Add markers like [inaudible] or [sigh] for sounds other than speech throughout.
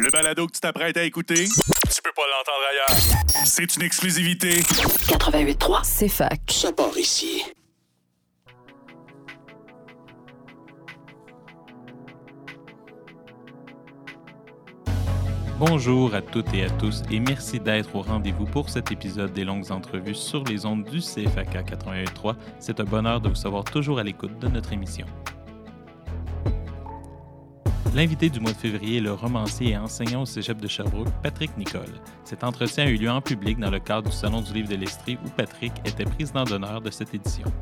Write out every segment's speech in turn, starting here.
Le balado que tu t'apprêtes à écouter, tu peux pas l'entendre ailleurs. C'est une exclusivité. 88.3. C'est fac. Ça part ici. Bonjour à toutes et à tous et merci d'être au rendez-vous pour cet épisode des longues entrevues sur les ondes du CFAK 88.3. C'est un bonheur de vous savoir toujours à l'écoute de notre émission. L'invité du mois de février est le romancier et enseignant au cégep de Sherbrooke, Patrick Nicole. Cet entretien a eu lieu en public dans le cadre du Salon du livre de l'Estrie où Patrick était président d'honneur de cette édition.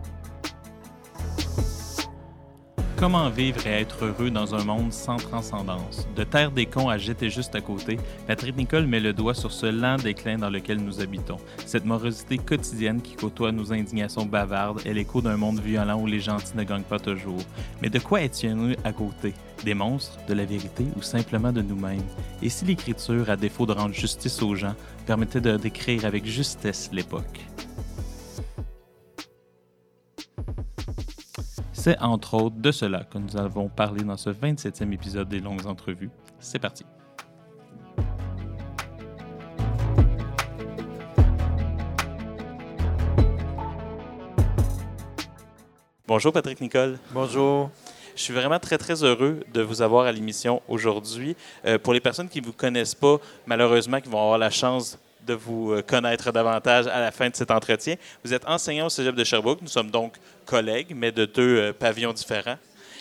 Comment vivre et être heureux dans un monde sans transcendance? De terre des cons à jeter juste à côté, Patrick Nicole met le doigt sur ce lent déclin dans lequel nous habitons. Cette morosité quotidienne qui côtoie nos indignations bavardes est l'écho d'un monde violent où les gentils ne gagnent pas toujours. Mais de quoi est-il à côté? Des monstres, de la vérité ou simplement de nous-mêmes? Et si l'écriture, à défaut de rendre justice aux gens, permettait de décrire avec justesse l'époque? C'est entre autres de cela que nous avons parlé dans ce 27e épisode des longues entrevues. C'est parti. Bonjour Patrick Nicole. Bonjour. Je suis vraiment très, très heureux de vous avoir à l'émission aujourd'hui. Euh, pour les personnes qui ne vous connaissent pas, malheureusement, qui vont avoir la chance de vous euh, connaître davantage à la fin de cet entretien. Vous êtes enseignant au Cégep de Sherbrooke. Nous sommes donc collègues, mais de deux euh, pavillons différents.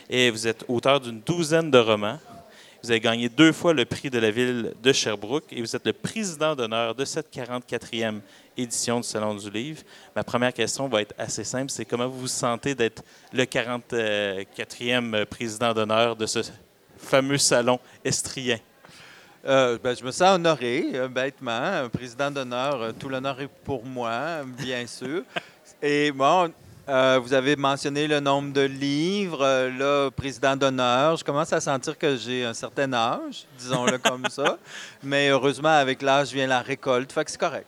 Et vous êtes auteur d'une douzaine de romans. Vous avez gagné deux fois le prix de la ville de Sherbrooke et vous êtes le président d'honneur de cette 44e édition du Salon du Livre. Ma première question va être assez simple. C'est comment vous vous sentez d'être le 44e président d'honneur de ce fameux salon estrien? Euh, ben, je me sens honoré, euh, bêtement. Président d'honneur, euh, tout l'honneur est pour moi, bien sûr. [laughs] Et bon, vous avez mentionné le nombre de livres. Là, président d'honneur, je commence à sentir que j'ai un certain âge, disons-le comme ça. [laughs] Mais heureusement, avec l'âge vient la récolte, fait que c'est correct.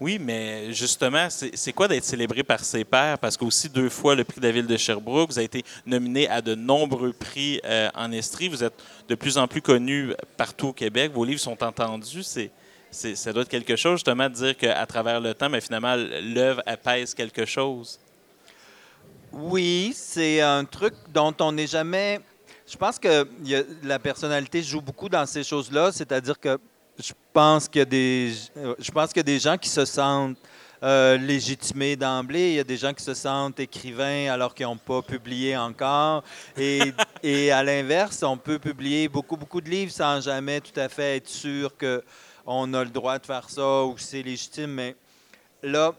Oui, mais justement, c'est quoi d'être célébré par ses pairs? Parce qu'aussi deux fois le prix de la ville de Sherbrooke, vous avez été nominé à de nombreux prix euh, en Estrie. Vous êtes de plus en plus connu partout au Québec. Vos livres sont entendus. C'est, ça doit être quelque chose, justement, de dire qu'à travers le temps, mais finalement, l'œuvre apaise quelque chose. Oui, c'est un truc dont on n'est jamais. Je pense que la personnalité joue beaucoup dans ces choses-là, c'est-à-dire que je pense qu'il y a des, euh, je pense qu'il y a des gens qui se sentent euh, légitimés d'emblée. Il y a des gens qui se sentent écrivains alors qu'ils n'ont pas publié encore. Et, [laughs] et à l'inverse, on peut publier beaucoup, beaucoup de livres sans jamais tout à fait être sûr qu'on a le droit de faire ça ou que c'est légitime. Mais là,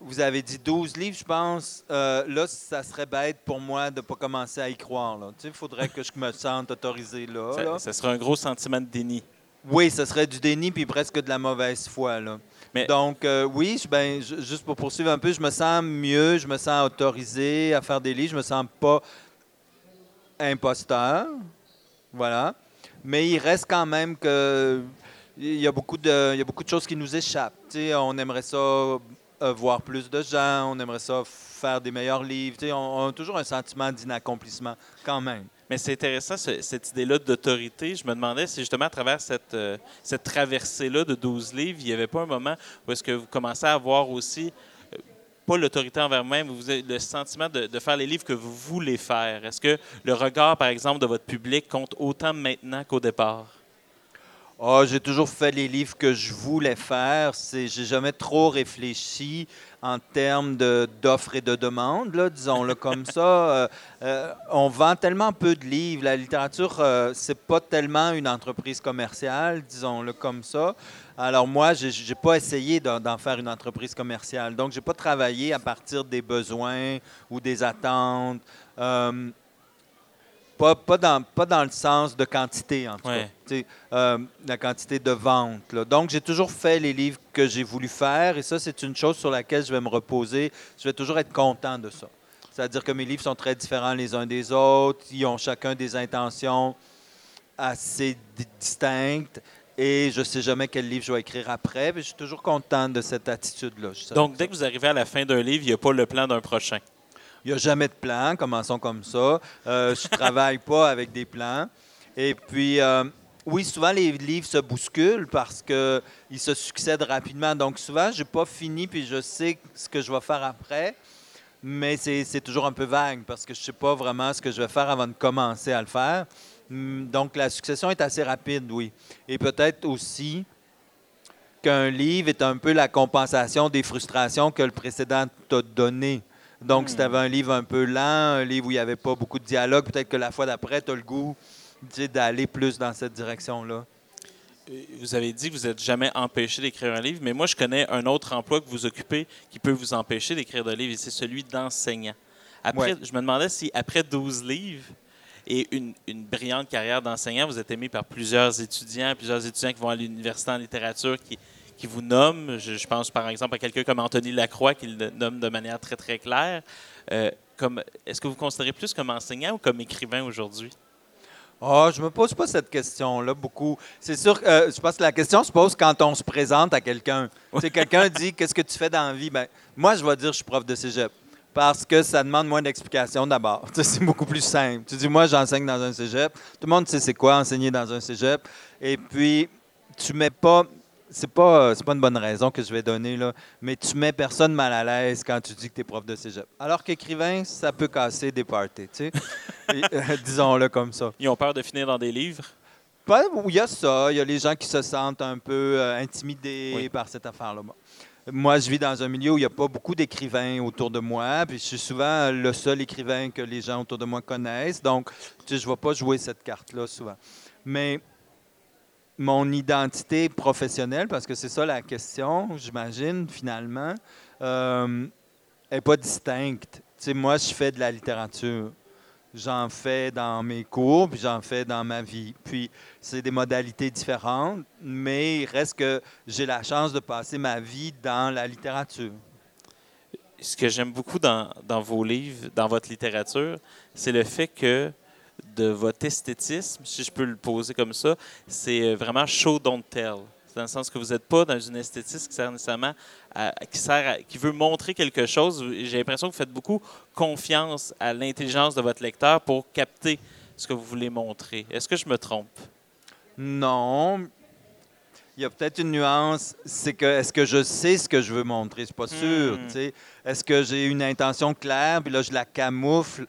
vous avez dit 12 livres, je pense. Euh, là, ça serait bête pour moi de ne pas commencer à y croire. Il faudrait que je me sente autorisé là. Ça, là. ça serait un gros sentiment de déni. Oui, ce serait du déni puis presque de la mauvaise foi. Là. Mais- Donc, euh, oui, je- ben, ju- juste pour poursuivre un peu, je me sens mieux, je me sens autorisé à faire des livres, je me sens pas imposteur. Voilà. Mais il reste quand même que il y a beaucoup de, il y a beaucoup de choses qui nous échappent. On aimerait ça euh, voir plus de gens, on aimerait ça faire des meilleurs livres. On a toujours un sentiment d'inaccomplissement quand même. Mais c'est intéressant, ce- cette idée-là d'autorité. Je me demandais si justement à travers cette, euh, cette traversée-là de 12 livres, il n'y avait pas un moment où est-ce que vous commencez à avoir aussi, euh, pas l'autorité envers vous-même, mais vous le sentiment de faire les livres que vous voulez faire? Est-ce que le regard, par exemple, de votre public compte autant maintenant qu'au départ? Ah, j'ai toujours fait les livres que je voulais faire. C'est, j'ai jamais trop réfléchi en termes de, d'offres et de demandes, là, disons-le [laughs] comme ça. Euh, euh, on vend tellement peu de livres. La littérature, euh, c'est pas tellement une entreprise commerciale, disons-le comme ça. Alors moi, j'ai, j'ai pas essayé d'en, d'en faire une entreprise commerciale. Donc, j'ai pas travaillé à partir des besoins ou des attentes. Pas, pas, dans, pas dans le sens de quantité, en tout Ouais. cas. Euh, la quantité de vente. là. Donc, j'ai toujours fait les livres que j'ai voulu faire et ça, c'est une chose sur laquelle je vais me reposer. Je vais toujours être content de ça. C'est-à-dire que mes livres sont très différents les uns des autres. Ils ont chacun des intentions assez di- distinctes et je ne sais jamais quel livre je vais écrire après. Mais je suis toujours content de cette attitude-là. Donc, dès que vous arrivez à la fin d'un livre, il n'y a pas le plan d'un prochain? Il n'y a jamais de plan, commençons comme ça. Euh, je travaille pas avec des plans. Et puis, euh, oui, souvent les livres se bousculent parce qu'ils se succèdent rapidement. Donc souvent, je n'ai pas fini puis je sais ce que je vais faire après. Mais c'est toujours un peu vague parce que je ne sais pas vraiment ce que je vais faire avant de commencer à le faire. Hum, Donc la succession est assez rapide, oui. Et peut-être aussi qu'un livre est un peu la compensation des frustrations que le précédent t'a donné. Donc, si tu avais un livre un peu lent, un livre où il n'y avait pas beaucoup de dialogue, peut-être que la fois d'après, tu as le goût d'aller plus dans cette direction-là. Euh, Vous avez dit que vous n'êtes jamais empêché d'écrire un livre, mais moi, je connais un autre emploi que vous occupez qui peut vous empêcher d'écrire de livres, et c'est celui d'enseignant. Après, Ouais. Je me demandais si, après 12 livres et une, une brillante carrière d'enseignant, vous êtes aimé par plusieurs étudiants, plusieurs étudiants qui vont à l'université en littérature, qui, qui vous nomment. Je, je pense par exemple à quelqu'un comme Anthony Lacroix, qui le nomme de manière très, très claire. Euh, comme- Est-ce que vous vous considérez plus comme enseignant ou comme écrivain aujourd'hui? Ah, je me pose pas cette question-là beaucoup. C'est sûr que euh, je pense que la question se pose quand on se présente à quelqu'un. Sais, quelqu'un dit Qu'est-ce que tu fais dans la vie? Ben, moi, je vais dire Je suis prof de cégep. Parce que ça demande moins d'explications d'abord. [laughs] C'est beaucoup plus simple. Tu dis Moi, j'enseigne dans un cégep. Tout le monde sait c'est quoi enseigner dans un cégep. Et puis, tu mets pas. C'est pas, c'est pas une bonne raison que je vais donner, là, mais tu mets personne mal à l'aise quand tu dis que tu es prof de cégep. Alors qu'écrivain, ça peut casser des parties, tu sais. [laughs] Et, euh, Disons-le comme ça. Ils ont peur de finir dans des livres? Il y a ça. Il y a les gens qui se sentent un peu euh, intimidés Oui. par cette affaire-là. Moi. Moi, je vis dans un milieu où il n'y a pas beaucoup d'écrivains autour de moi. Puis je suis souvent le seul écrivain que les gens autour de moi connaissent. Donc, tu sais, je ne vais pas jouer cette carte-là souvent. Mais mon identité professionnelle, parce que c'est ça la question, j'imagine, finalement, euh, n'est pas distincte. Tu sais, moi, je fais de la littérature. J'en fais dans mes cours, puis j'en fais dans ma vie. Puis c'est des modalités différentes, mais il reste que j'ai la chance de passer ma vie dans la littérature. ce que j'aime beaucoup dans vos livres, dans votre littérature, c'est le fait que de votre esthétisme, si je peux le poser comme ça, c'est euh, vraiment show don't tell. C'est dans le sens que vous n'êtes pas dans une esthétisme qui sert nécessairement à- qui sert à- qui veut montrer quelque chose. J'ai l'impression que vous faites beaucoup confiance à l'intelligence de votre lecteur pour capter ce que vous voulez montrer. Est-ce que je me trompe? Non. Il y a peut-être une nuance, c'est que est-ce que je sais ce que je veux montrer? Je suis pas sûr. Hmm. Est-ce que j'ai une intention claire, puis là, je la camoufle?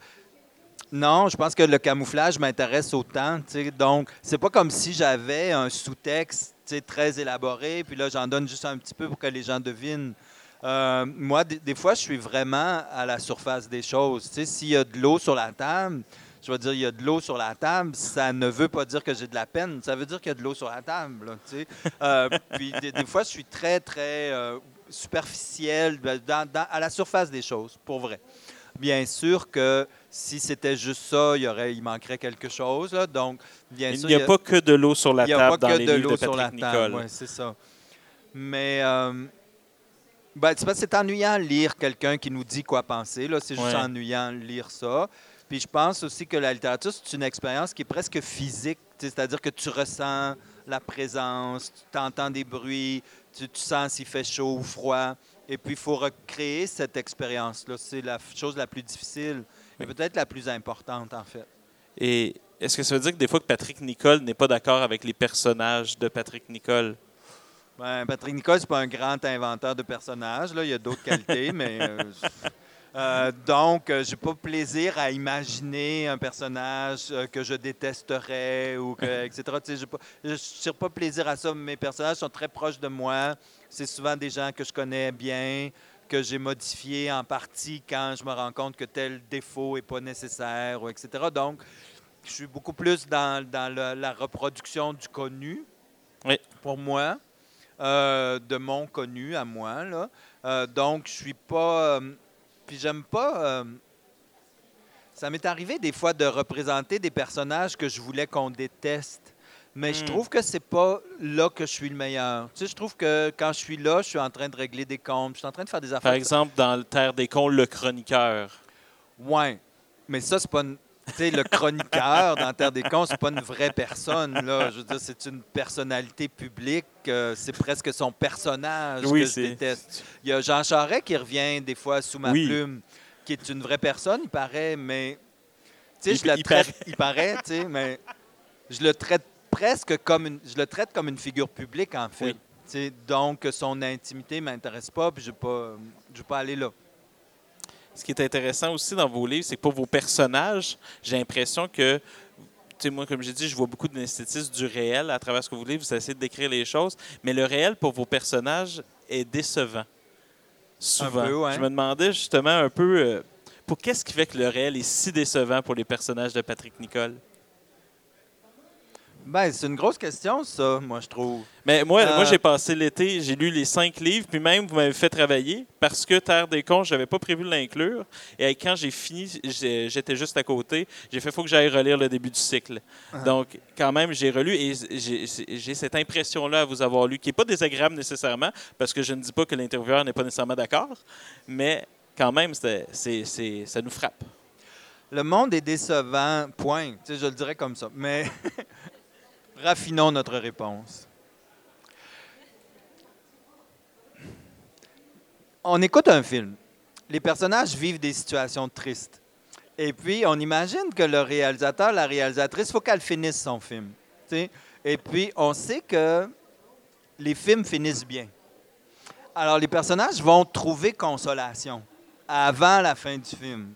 Non, je pense que le camouflage m'intéresse autant. tu sais. Donc, c'est pas comme si j'avais un sous-texte très élaboré, puis là, j'en donne juste un petit peu pour que les gens devinent. Euh, moi, des, fois, je suis vraiment à la surface des choses. S'il y a de l'eau sur la table, je vais dire il y a de l'eau sur la table, ça ne veut pas dire que j'ai de la peine. Ça veut dire qu'il y a de l'eau sur la table. Euh, [laughs] puis des, fois, je suis très, très euh, superficiel ben, à la surface des choses, pour vrai. Bien sûr que si c'était juste ça, il, y aurait, il manquerait quelque chose. là. Donc, bien Il n'y a, pas que de l'eau sur la il n'y a table pas dans que les de livres l'eau de sur la Patrick table. Nicole. ouais, c'est ça. Mais euh, ben, c'est ennuyant lire quelqu'un qui nous dit quoi penser. là. C'est juste Ouais. ennuyant lire ça. Puis je pense aussi que la littérature, c'est une expérience qui est presque physique. C'est-à-dire que tu ressens la présence, tu entends des bruits, tu, tu sens s'il fait chaud ou froid. Et puis, il faut recréer cette expérience-là. C'est la chose la plus difficile et peut-être la plus importante, en fait. Et est-ce que ça veut dire que des fois que Patrick Nicole n'est pas d'accord avec les personnages de Patrick Nicole? Ben, Patrick Nicole, c'est pas un grand inventeur de personnages. Là. Il y a d'autres qualités, [laughs] mais. euh, euh, donc, euh, j'ai pas plaisir à imaginer un personnage euh, que je détesterais ou que, [laughs] etc. Tu sais, j'ai pas- Je ne tire pas plaisir à ça. Mes personnages sont très proches de moi. C'est souvent des gens que je connais bien, que j'ai modifiés en partie quand je me rends compte que tel défaut n'est pas nécessaire, etc. Donc, je suis beaucoup plus dans, la reproduction du connu Oui. pour moi euh, de mon connu à moi. Là. Euh, donc, je suis pas. euh, puis, j'aime pas. euh, ça m'est arrivé des fois de représenter des personnages que je voulais qu'on déteste. Mais je Hmm. trouve que c'est pas là que je suis le meilleur. Tu sais, je trouve que quand je suis là, je suis en train de régler des comptes, je suis en train de faire des affaires. Par exemple, dans le Terre des cons, le chroniqueur. Ouais. Mais ça, c'est pas une. Tu sais, le chroniqueur dans Terre des Cons, c'est pas une vraie personne. Là. Je veux dire, c'est une personnalité publique. euh, c'est presque son personnage Oui, que je déteste. Il y a Jean Charest qui revient des fois sous ma Oui. plume, qui est une vraie personne, il paraît, mais. Tu sais, je la traite. Il paraît, tu sais, mais je le traite presque comme une, je le traite comme une figure publique en fait. Oui. Donc son intimité m'intéresse pas, puis je ne vais pas, je vais pas aller là. Ce qui est intéressant aussi dans vos livres, c'est que pour vos personnages, j'ai l'impression que, moi, comme j'ai dit, je vois beaucoup d'esthétisme du réel à travers ce que vous livez. Vous essayez de décrire les choses, mais le réel pour vos personnages est décevant. Souvent. Un peu, ouais. Je me demandais justement un peu, euh, pour qu'est-ce qui fait que le réel est si décevant pour les personnages de Patrick Nicole? Ben, c'est une grosse question, ça, moi, je trouve. Mais moi, Euh, moi j'ai passé l'été, j'ai lu les cinq livres, puis même vous m'avez fait travailler parce que Terre des cons, j'avais pas prévu de l'inclure. Et quand j'ai fini, j'étais juste à côté. J'ai fait faut que j'aille relire le début du cycle. Donc, quand même, j'ai relu et j'ai cette impression-là à vous avoir lu, qui n'est pas désagréable nécessairement, parce que je ne dis pas que l'intervieweur n'est pas nécessairement d'accord, mais quand même, ça nous frappe. Le monde est décevant, point. Tu sais, je le dirais comme ça. Mais [laughs] raffinons notre réponse. On écoute un film. Les personnages vivent des situations tristes. Et puis, on imagine que le réalisateur, la réalisatrice, il faut qu'elle finisse son film. Et puis, on sait que les films finissent bien. Alors, les personnages vont trouver consolation avant la fin du film.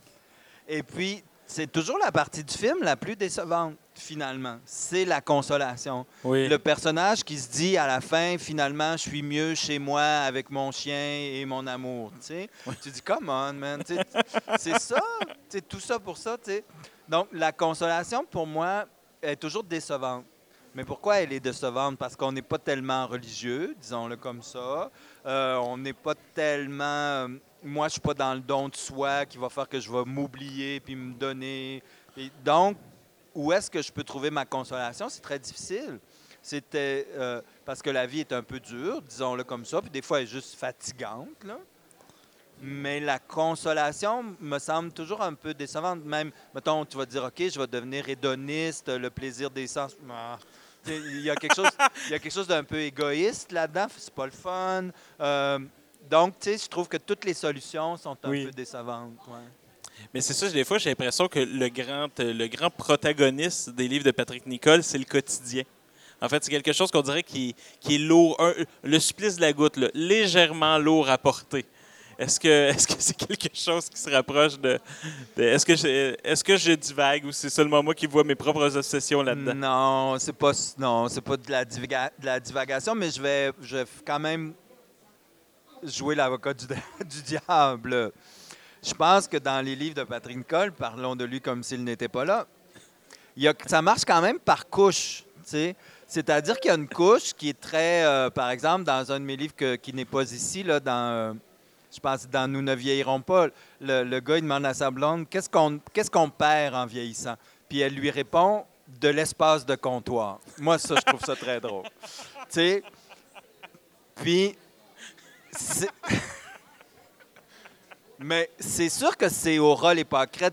Et puis, c'est toujours la partie du film la plus décevante, finalement. C'est la consolation. Oui. Le personnage qui se dit à la fin, finalement, je suis mieux chez moi avec mon chien et mon amour. Tu dis, come on, man. C'est ça. Tout ça pour ça. Donc, la consolation, pour moi, est toujours décevante. Mais pourquoi elle est décevante? Parce qu'on n'est pas tellement religieux, disons-le comme ça. Euh, on n'est pas tellement. Moi, je suis pas dans le don de soi qui va faire que je vais m'oublier puis me donner. Donc, où est-ce que je peux trouver ma consolation? C'est très difficile. C'était euh, parce que la vie est un peu dure, disons-le comme ça, puis des fois elle est juste fatigante. Là. Mais la consolation me semble toujours un peu décevante. Même, mettons, tu vas dire, OK, je vais devenir hédoniste, le plaisir des sens. Ah. Il y a quelque chose, chose d'un peu égoïste là-dedans, c'est pas le fun. Euh, donc, tu sais, je trouve que toutes les solutions sont un Oui. peu décevantes. ouais. Mais c'est ça, des fois, j'ai l'impression que le grand, euh, le grand protagoniste des livres de Patrick Nicole, c'est le quotidien. En fait, c'est quelque chose qu'on dirait qui, qui est lourd, un- le supplice de la goutte, là, légèrement lourd à porter. Est-ce que [laughs] est-ce que c'est quelque chose qui se rapproche de. de- est-ce que j'ai- est-ce que je divague ou c'est seulement moi qui vois mes propres obsessions là-dedans? Non, c'est pas non, c'est pas de la, divaga- de la divagation, mais je vais, je vais quand même jouer l'avocat [laughs] du, diable. Je pense que dans les livres de Patrick Nicole, parlons de lui comme s'il n'était pas là, il ça marche quand même par couche. C'est-à-dire qu'il y a une couche qui est très, euh, par exemple, dans un de mes livres qui n'est pas ici, là, dans, euh, je pense dans Nous ne vieillirons pas, le, gars il demande à sa blonde qu'est-ce qu'on qu'est-ce qu'on perd en vieillissant? Puis elle lui répond de l'espace de comptoir. Moi, ça, je trouve ça très drôle. [laughs] Puis, mais c'est sûr que c'est au rôle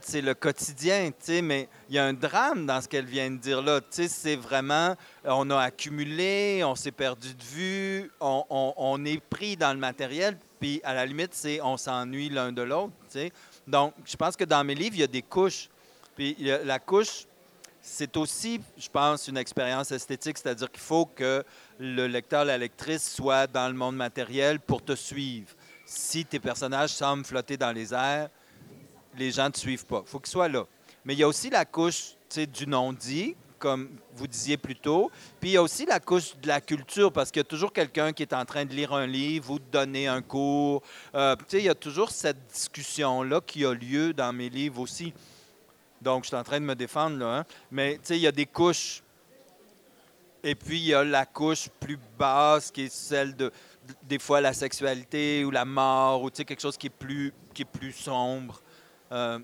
c'est le quotidien, mais il y a un drame dans ce qu'elle vient de dire là. C'est vraiment, on a accumulé, on s'est perdu de vue, on, est pris dans le matériel, puis à la limite, c'est on s'ennuie l'un de l'autre. Donc, je pense que dans mes livres, il y a des couches. Puis la couche, c'est aussi, je pense, une expérience esthétique, c'est-à-dire qu'il faut que le lecteur, la lectrice soit dans le monde matériel pour te suivre. Si tes personnages semblent flotter dans les airs, les gens ne te suivent pas. Il faut qu'ils soient là. Mais il y a aussi la couche du non-dit, comme vous disiez plus tôt. Puis il y a aussi la couche de la culture, parce qu'il y a toujours quelqu'un qui est en train de lire un livre ou de donner un cours. Euh, il y a toujours cette discussion-là qui a lieu dans mes livres aussi. Donc, je suis en train de me défendre, là. hein. Mais, il y a des couches. Et puis, il y a la couche plus basse, qui est celle de, de- des fois, la sexualité ou la mort, ou, quelque chose qui est plus, qui est plus sombre. Euh,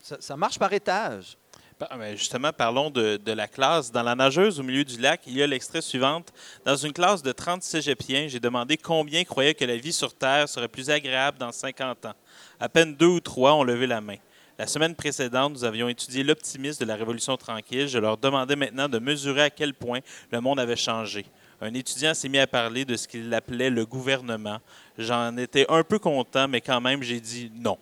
ça, marche par étage. Ben, Justement, parlons de, de la classe. Dans La nageuse au milieu du lac, il y a l'extrait suivant. Dans une classe de 30 cégepiens, j'ai demandé combien croyaient que la vie sur Terre serait plus agréable dans 50 ans. À peine deux ou trois ont levé la main. La semaine précédente, nous avions étudié l'optimisme de la Révolution tranquille. Je leur demandais maintenant de mesurer à quel point le monde avait changé. Un étudiant s'est mis à parler de ce qu'il appelait le gouvernement. J'en étais un peu content, mais quand même, j'ai dit non.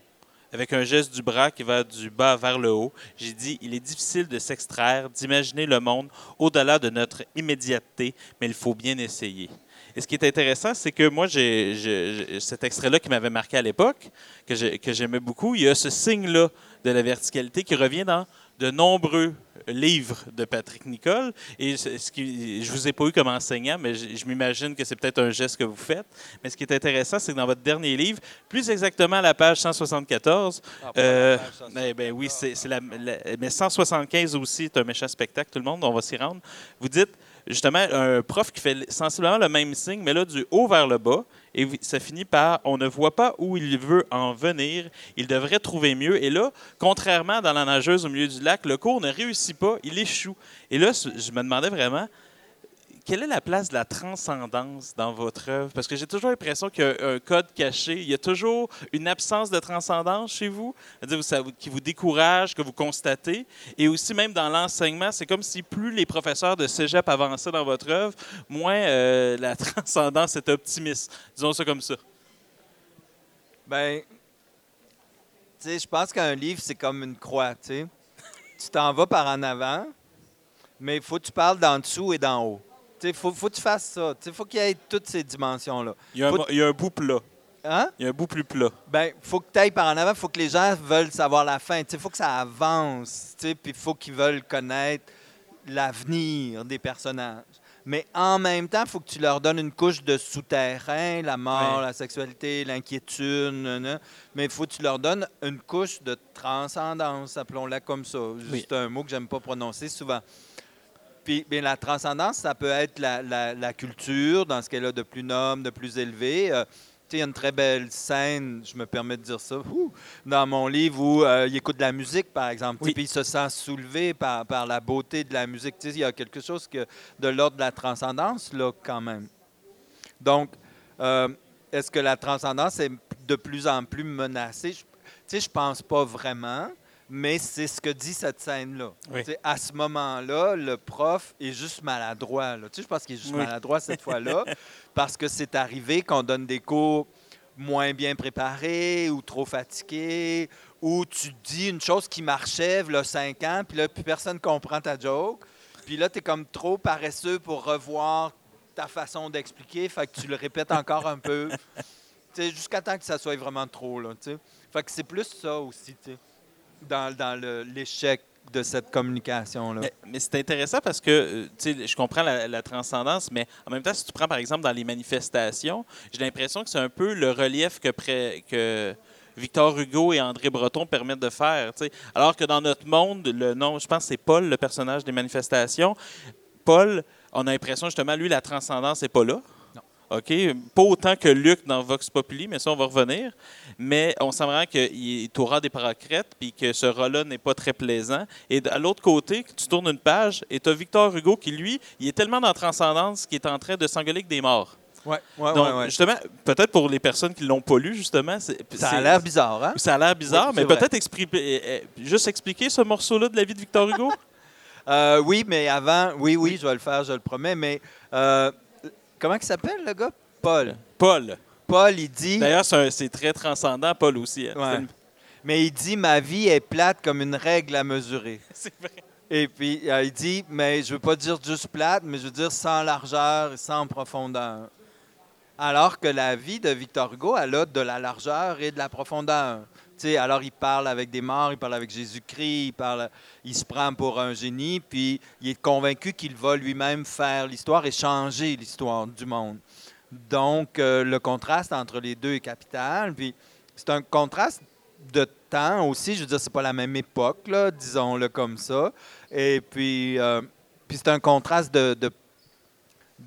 avec un geste du bras qui va du bas vers le haut. J'ai dit, il est difficile de s'extraire, d'imaginer le monde au-delà de notre immédiateté, mais il faut bien essayer. Et ce qui est intéressant, c'est que moi, j'ai, cet extrait-là qui m'avait marqué à l'époque, que, j'ai- que j'aimais beaucoup, il y a ce signe-là de la verticalité qui revient dans de nombreux livres de Patrick Nicole. Et ce qui, je vous ai pas eu comme enseignant, mais je, je m'imagine que c'est peut-être un geste que vous faites. Mais ce qui est intéressant, c'est que dans votre dernier livre, plus exactement à la page 174, euh, eh ben oui, c'est c'est la, la- mais 175 aussi est un méchant spectacle, tout le monde, on va s'y rendre. Vous dites justement un prof qui fait sensiblement le même signe, mais là du haut vers le bas, et ça finit par on ne voit pas où il veut en venir, il devrait trouver mieux. Et là, contrairement dans la nageuse au milieu du lac, le cours ne réussit pas, il échoue. Et là, je me demandais vraiment quelle est la place de la transcendance dans votre œuvre? Parce que j'ai toujours l'impression qu'il y a un code caché. Il y a toujours une absence de transcendance chez vous, qui vous décourage, que vous constatez. Et aussi, même dans l'enseignement, c'est comme si plus les professeurs de cégep avançaient dans votre œuvre, moins euh, la [laughs] transcendance est optimiste. Disons ça comme ça. Ben, tu sais, je pense qu'un livre, c'est comme une croix, tu sais. Tu t'en vas par en avant, mais il faut que tu parles d'en dessous et d'en haut. Il faut, faut que tu fasses ça. Tu sais, faut qu'il y ait toutes ces dimensions-là. Il y a un, Faut- mo- il y a un bout plat. Hein? Il y a un bout plus plat. Ben, faut que tu ailles par en avant, faut que les gens veulent savoir la fin. Il faut que ça avance, puis il faut qu'ils veulent connaître l'avenir des personnages. Mais en même temps, il faut que tu leur donnes une couche de souterrain, la mort, la sexualité, l'inquiétude, mais il faut que tu leur donnes une couche de transcendance, appelons-la comme ça. Oui. C'est un mot que j'aime pas prononcer souvent. Puis bien, la transcendance, ça peut être la, la- la culture, dans ce qu'elle a de plus noble, de plus élevé. Euh, tu sais, il y a une très belle scène, je me permets de dire ça, ouh, dans mon livre où euh, il écoute de la musique, par exemple. Oui. Puis il se sent soulevé par, par la beauté de la musique. Tu sais, il y a quelque chose que, de l'ordre de la transcendance, là, quand même. Donc, euh, est-ce que la transcendance est de plus en plus menacée? Je- Tu sais, je pense pas vraiment, mais c'est ce que dit cette scène-là. Oui. À ce moment-là, le prof est juste maladroit. là. Je pense qu'il est juste Oui. maladroit cette fois-là, [laughs] parce que c'est arrivé qu'on donne des cours moins bien préparés ou trop fatigués, ou tu dis une chose qui marchait, là, cinq ans, puis là, plus personne comprend ta joke. Puis là, tu es comme trop paresseux pour revoir ta façon d'expliquer, fait que tu le répètes encore un peu. [laughs] Jusqu'à temps que ça soit vraiment trop, là. Fait que c'est plus ça aussi, dans, l'échec de cette communication-là? Mais, c'est intéressant parce que, euh, tu sais, je comprends la, transcendance, mais en même temps, si tu prends par exemple dans les manifestations, j'ai l'impression que c'est un peu le relief que, pré- que Victor Hugo et André Breton permettent de faire. tu sais. Alors que dans notre monde, le nom, je pense que c'est Paul, le personnage des manifestations. Paul, on a l'impression justement, lui, la transcendance n'est pas là. OK? Pas autant que Luc dans Vox Populi, mais ça, on va revenir. Mais on sent vraiment qu'il est au ras des paracrètes, puis que ce ras-là n'est pas très plaisant. Et de- à l'autre côté, tu tournes une page et tu as Victor Hugo qui, lui, il est tellement dans la transcendance qu'il est en train de s'engueuler avec des morts. Ouais, ouais, Donc, ouais, ouais. justement, peut-être pour les personnes qui ne l'ont pas lu, justement, c'est, Ça a l'air bizarre, hein? ça a l'air bizarre, Oui, mais peut-être euh, euh, juste expliquer ce morceau-là de la vie de Victor Hugo? [laughs] Euh, oui, mais avant, oui, oui, je vais le faire, je le promets, mais euh, comment il s'appelle, le gars? Paul. Paul. Paul, il dit, D'ailleurs, c'est, très transcendant, Paul aussi. hein. Ouais. mais il dit, ma vie est plate comme une règle à mesurer. [laughs] C'est vrai. Et puis, euh, il dit, mais je veux pas dire juste plate, mais je veux dire sans largeur et sans profondeur. Alors que la vie de Victor Hugo, elle a de la largeur et de la profondeur. Alors, il parle avec des morts, il parle avec Jésus-Christ, il, parle, il se prend pour un génie, puis il est convaincu qu'il va lui-même faire l'histoire et changer l'histoire du monde. Donc, euh, le contraste entre les deux est capital. Puis, c'est un contraste de temps aussi. Je veux dire, c'est pas la même époque, disons-le comme ça. Et puis, euh, puis c'est un contraste de, de-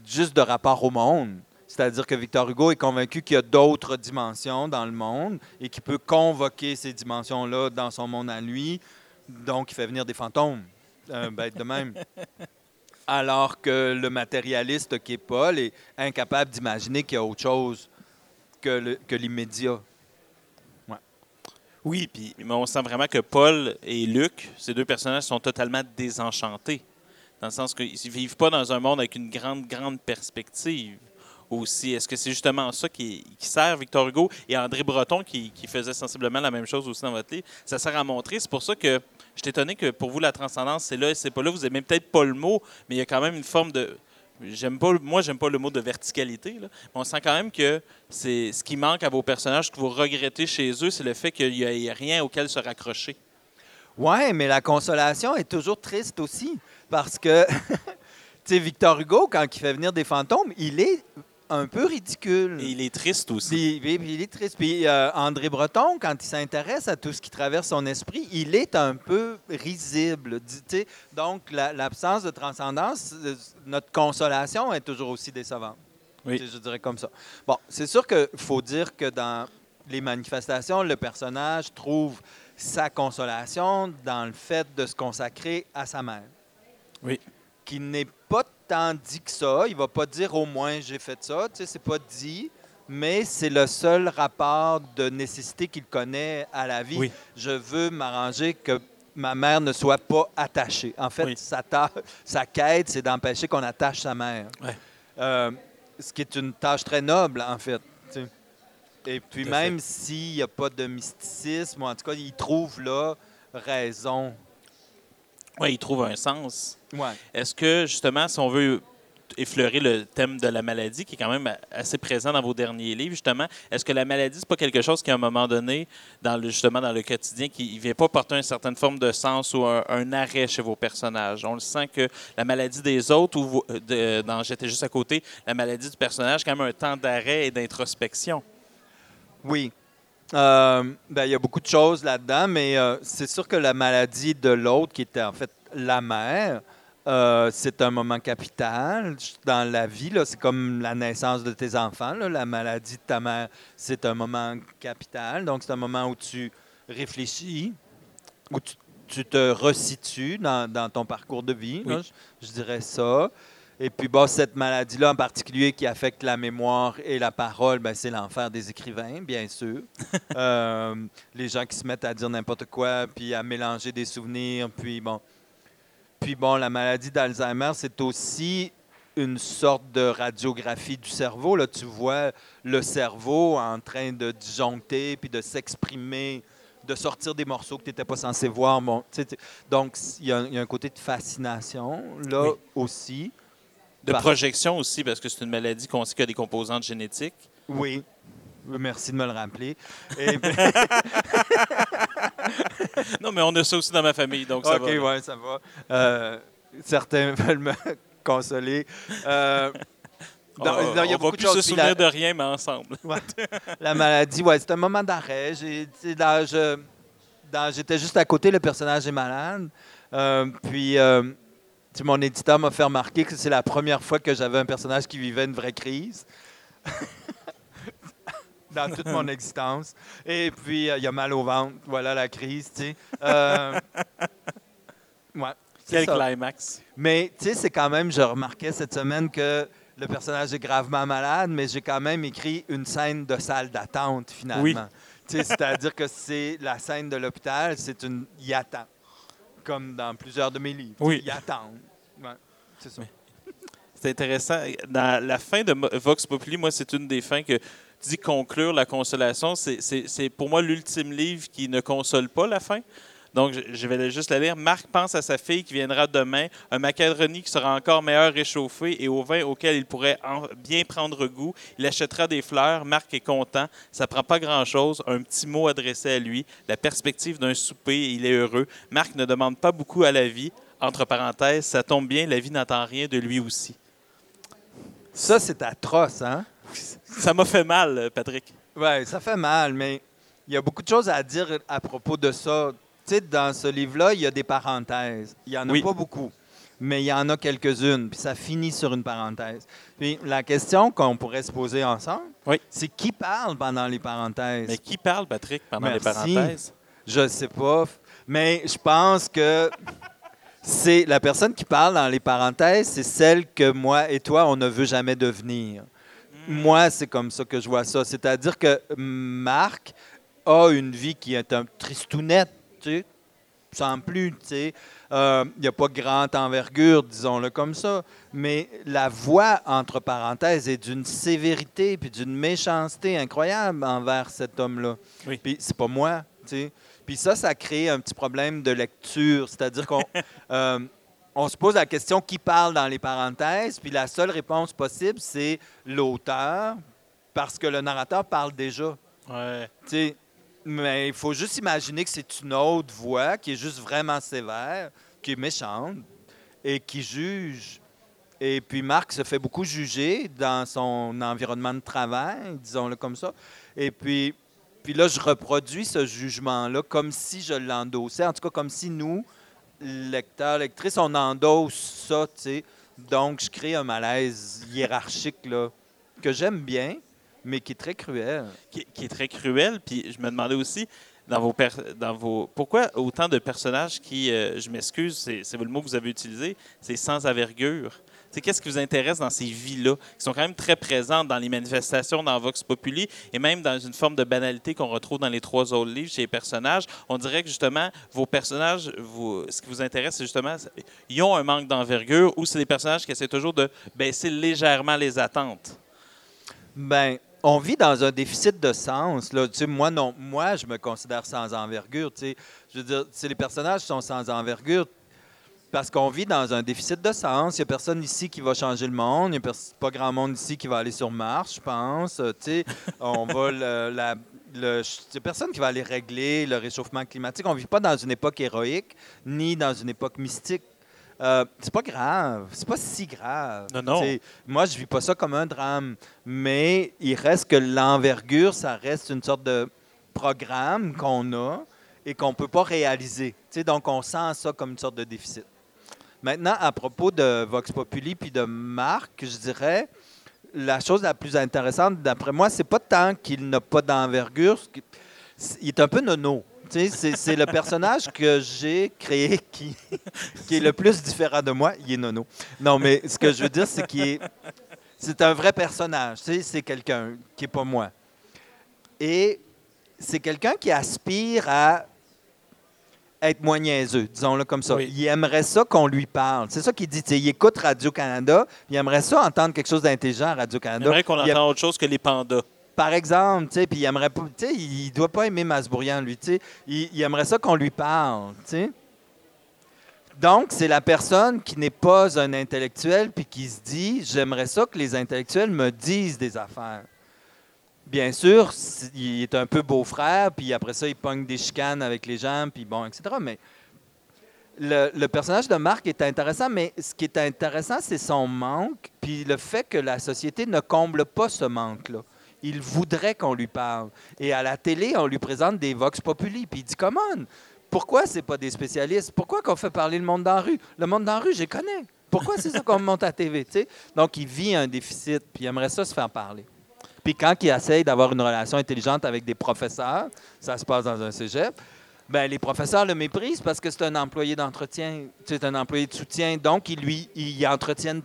juste de rapport au monde. C'est-à-dire que Victor Hugo est convaincu qu'il y a d'autres dimensions dans le monde et qu'il peut convoquer ces dimensions-là dans son monde à lui. Donc, il fait venir des fantômes, euh, [laughs] bête de même. Alors que le matérialiste qui est Paul est incapable d'imaginer qu'il y a autre chose que l'immédiat. Oui, puis on sent vraiment que Paul et Luc, ces deux personnages, sont totalement désenchantés. Dans le sens qu'ils ne vivent pas dans un monde avec une grande, grande perspective. Est-ce que c'est justement ça qui, sert Victor Hugo et André Breton qui, faisait sensiblement la même chose aussi dans votre livre? Ça sert à montrer. C'est pour ça que je suis étonné que pour vous, la transcendance, c'est là et c'est pas là. Vous n'aimez peut-être pas le mot, mais il y a quand même une forme de. J'aime pas, moi, j'aime pas le mot de verticalité. là. Mais on sent quand même que c'est ce qui manque à vos personnages, que vous regrettez chez eux, c'est le fait qu'il n'y ait rien auquel se raccrocher. Ouais, mais la consolation est toujours triste aussi. Parce que, [laughs] tu sais, Victor Hugo, quand il fait venir des fantômes, il est un peu ridicule. Et il est triste aussi. Il est triste. Puis euh, André Breton, quand il s'intéresse à tout ce qui traverse son esprit, il est un peu risible. Donc, la- l'absence de transcendance, euh, notre consolation est toujours aussi décevante. Oui. Je dirais comme ça. Bon, c'est sûr qu'il faut dire que dans les manifestations, le personnage trouve sa consolation dans le fait de se consacrer à sa mère. Oui. Qui n'est pas tant dit que ça. Il va pas dire au moins j'ai fait ça. Tu sais, c'est pas dit. Mais c'est le seul rapport de nécessité qu'il connaît à la vie. Oui. Je veux m'arranger que ma mère ne soit pas attachée. En fait, Oui. sa, ta- sa quête, c'est d'empêcher qu'on attache sa mère. Ouais. Euh, ce qui est une tâche très noble, en fait. tu sais. Et puis même s'il n'y a pas de mysticisme, ou en tout cas, il trouve là raison. Oui, il trouve un sens. Ouais. Est-ce que, justement, si on veut effleurer le thème de la maladie, qui est quand même assez présent dans vos derniers livres, justement, est-ce que la maladie, c'est pas quelque chose qui, à un moment donné, dans le, justement dans le quotidien, qui ne vient pas porter une certaine forme de sens ou un, un arrêt chez vos personnages? On le sent que la maladie des autres, ou de- dans J'étais juste à côté, la maladie du personnage, quand même un temps d'arrêt et d'introspection. Oui. Euh, ben, il y a beaucoup de choses là-dedans, mais euh, c'est sûr que la maladie de l'autre, qui était en fait la mère, euh, c'est un moment capital dans la vie. C'est comme la naissance de tes enfants. là. La maladie de ta mère, c'est un moment capital. Donc, c'est un moment où tu réfléchis, où tu, tu te resitues dans, dans ton parcours de vie. là. Oui. Je, je dirais ça. Et puis, bon, cette maladie-là en particulier qui affecte la mémoire et la parole, ben, c'est l'enfer des écrivains, bien sûr. [laughs] Euh, les gens qui se mettent à dire n'importe quoi, puis à mélanger des souvenirs, puis bon. Puis bon, la maladie d'Alzheimer, c'est aussi une sorte de radiographie du cerveau. Là, tu vois le cerveau en train de disjoncter, puis de s'exprimer, de sortir des morceaux que tu n'étais pas censé voir. Bon, donc, il y, a un- il y a un côté de fascination là Oui. aussi. De Par- projection aussi, parce que c'est une maladie qu'on sait qu'il y a des composantes génétiques. Oui. Merci de me le rappeler. Et [laughs] Non, mais on a ça aussi dans ma famille, donc ça OK, va. ouais, ça va. Euh, certains [laughs] veulent me consoler. Euh, [laughs] On, dans- a va plus se souvenir la, de rien, mais ensemble. la maladie, ouais, c'est un moment d'arrêt. J'étais juste à côté, le personnage est malade. Euh, puis, euh, tu sais, mon éditeur m'a fait remarquer que c'est la première fois que j'avais un personnage qui vivait une vraie crise. [laughs] dans toute mon existence. Et puis, euh, il y a mal au ventre. Voilà la crise, tu sais. Euh, [laughs] ouais, c'est Quel ça. climax. Mais tu sais, c'est quand même, je remarquais cette semaine que le personnage est gravement malade, mais j'ai quand même écrit une scène de salle d'attente finalement. Oui. C'est-à-dire que c'est la scène de l'hôpital, c'est une. Il attend. Comme dans plusieurs de mes livres. Oui. Il attend. Ouais, c'est ça. C'est intéressant. Dans la fin de Vox Populi, moi, c'est une des fins que tu dis conclure la consolation. C'est pour moi l'ultime livre qui ne console pas la fin. Donc, je, vais juste la lire. Marc pense à sa fille qui viendra demain, un macaroni qui sera encore meilleur réchauffé et au vin auquel il pourrait en- bien prendre goût. Il achètera des fleurs. Marc est content. Ça prend pas grand-chose. Un petit mot adressé à lui. La perspective d'un souper. Il est heureux. Marc ne demande pas beaucoup à la vie. Entre parenthèses, ça tombe bien, la vie n'attend rien de lui aussi. Ça, c'est atroce, hein? [laughs] Ça m'a fait mal, Patrick. Oui, ça fait mal, mais il y a beaucoup de choses à dire à propos de ça. Dans ce livre-là, il y a des parenthèses. Il n'y en a Oui. pas beaucoup, mais il y en a quelques-unes, puis ça finit sur une parenthèse. Puis la question qu'on pourrait se poser ensemble, Oui. c'est qui parle pendant les parenthèses? Mais qui parle, Patrick, pendant les parenthèses? Je ne sais pas, mais je pense que c'est la personne qui parle dans les parenthèses, c'est celle que moi et toi, on ne veut jamais devenir. Moi, c'est comme ça que je vois ça. C'est-à-dire que Marc a une vie qui est un tristounette, tu sais. sans plus, tu sais. Euh, Il n'y a pas grande envergure, disons-le comme ça. Mais la voix, entre parenthèses, est d'une sévérité puis d'une méchanceté incroyable envers cet homme-là. Oui. Puis c'est pas moi, tu sais. Puis ça, ça crée un petit problème de lecture. C'est-à-dire qu'on [laughs] euh, on se pose la question qui parle dans les parenthèses, puis la seule réponse possible, c'est l'auteur, parce que le narrateur parle déjà. Ouais. Tu sais, mais il faut juste imaginer que c'est une autre voix qui est juste vraiment sévère, qui est méchante et qui juge. Et puis Marc se fait beaucoup juger dans son environnement de travail, disons-le comme ça. Et puis, puis là, je reproduis ce jugement-là comme si je l'endossais, en tout cas comme si nous, lecteurs, lectrices, on endosse ça, tu sais. Donc, je crée un malaise hiérarchique là, que j'aime bien, mais qui est très cruel. qui, qui est très cruel. Puis je me demandais aussi, dans vos, dans vos pourquoi autant de personnages qui, euh, je m'excuse, c'est le mot que vous avez utilisé, c'est sans avergure. C'est qu'est-ce qui vous intéresse dans ces vies-là, qui sont quand même très présentes dans les manifestations, dans Vox Populi, et même dans une forme de banalité qu'on retrouve dans les trois autres livres chez les personnages? On dirait que justement, vos personnages, vous, ce qui vous intéresse, c'est justement, ils ont un manque d'envergure, ou c'est des personnages qui essaient toujours de baisser légèrement les attentes? Ben, on vit dans un déficit de sens. Là. Tu sais, moi, non, moi, je me considère sans envergure. tu sais. Je veux dire, c'est les personnages sont sans envergure parce qu'on vit dans un déficit de sens. Il n'y a personne ici qui va changer le monde. Il n'y a pas grand monde ici qui va aller sur Mars, je pense. Euh, tu sais, on va [laughs] le, la- le- il n'y a personne qui va aller régler le réchauffement climatique. On ne vit pas dans une époque héroïque ni dans une époque mystique. Euh, c'est pas grave, c'est pas si grave. Non, non. Moi, je vis pas ça comme un drame, mais il reste que l'envergure, ça reste une sorte de programme qu'on a et qu'on ne peut pas réaliser. Tu sais, donc, on sent ça comme une sorte de déficit. Maintenant, à propos de Vox Populi puis de Marc, je dirais, la chose la plus intéressante, d'après moi, c'est pas tant qu'il n'a pas d'envergure, il est un peu nono. C'est, le personnage que j'ai créé qui, qui est le plus différent de moi. Il est nono. Non, mais ce que je veux dire, c'est qu'il est, c'est un vrai personnage. C'est quelqu'un qui n'est pas moi. Et c'est quelqu'un qui aspire à être moins niaiseux, disons-le comme ça. Oui. Il aimerait ça qu'on lui parle. C'est ça qu'il dit. Il écoute Radio-Canada, il aimerait ça entendre quelque chose d'intelligent à Radio-Canada. Qu'on Il a- entende autre chose que les pandas. Par exemple, tu sais, puis il aimerait tu sais, il doit pas aimer Masbourian, lui, tu sais. Il, aimerait ça qu'on lui parle. Donc, c'est la personne qui n'est pas un intellectuel puis qui se dit, j'aimerais ça que les intellectuels me disent des affaires. Bien sûr, il est un peu beau-frère, puis après ça, il pogne des chicanes avec les gens, puis bon, etc. Mais le, le personnage de Marc est intéressant, mais ce qui est intéressant, c'est son manque, puis le fait que la société ne comble pas ce manque-là. Il voudrait qu'on lui parle. Et à la télé, on lui présente des vox populi, puis il dit Come on, pourquoi c'est pas des spécialistes? Pourquoi qu'on fait parler le monde dans la rue? Le monde dans la rue, je connais. Pourquoi c'est ça qu'on monte à TV? Donc, il vit un déficit, puis il aimerait ça se faire parler. Puis quand il essaye d'avoir une relation intelligente avec des professeurs, ça se passe dans un cégep, ben, les professeurs le méprisent parce que c'est un employé d'entretien, c'est un employé de soutien. Donc, ils lui,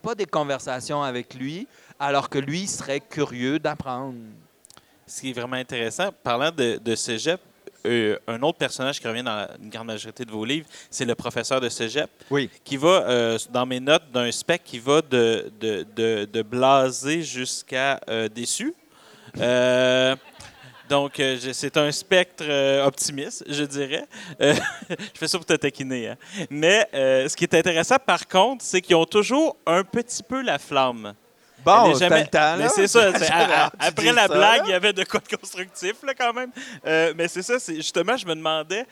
pas des conversations avec lui, alors que lui serait curieux d'apprendre. Ce qui est vraiment intéressant, parlant de, de cégep, euh, un autre personnage qui revient dans la- une grande majorité de vos livres, c'est le professeur de cégep, Oui. qui va, euh, dans mes notes, d'un spec qui va de, de, de, de blasé jusqu'à euh, déçu. Donc, c'est un spectre optimiste, je dirais. [laughs] Je fais ça pour te taquiner. hein. Mais ce qui est intéressant, par contre, c'est qu'ils ont toujours un petit peu la flamme. Bon, jamais- le temps, Mais c'est ça. [laughs] à- à- après la ça, blague, il y avait de quoi de constructif, là, quand même. Euh, mais c'est ça. c'est Justement, je me demandais,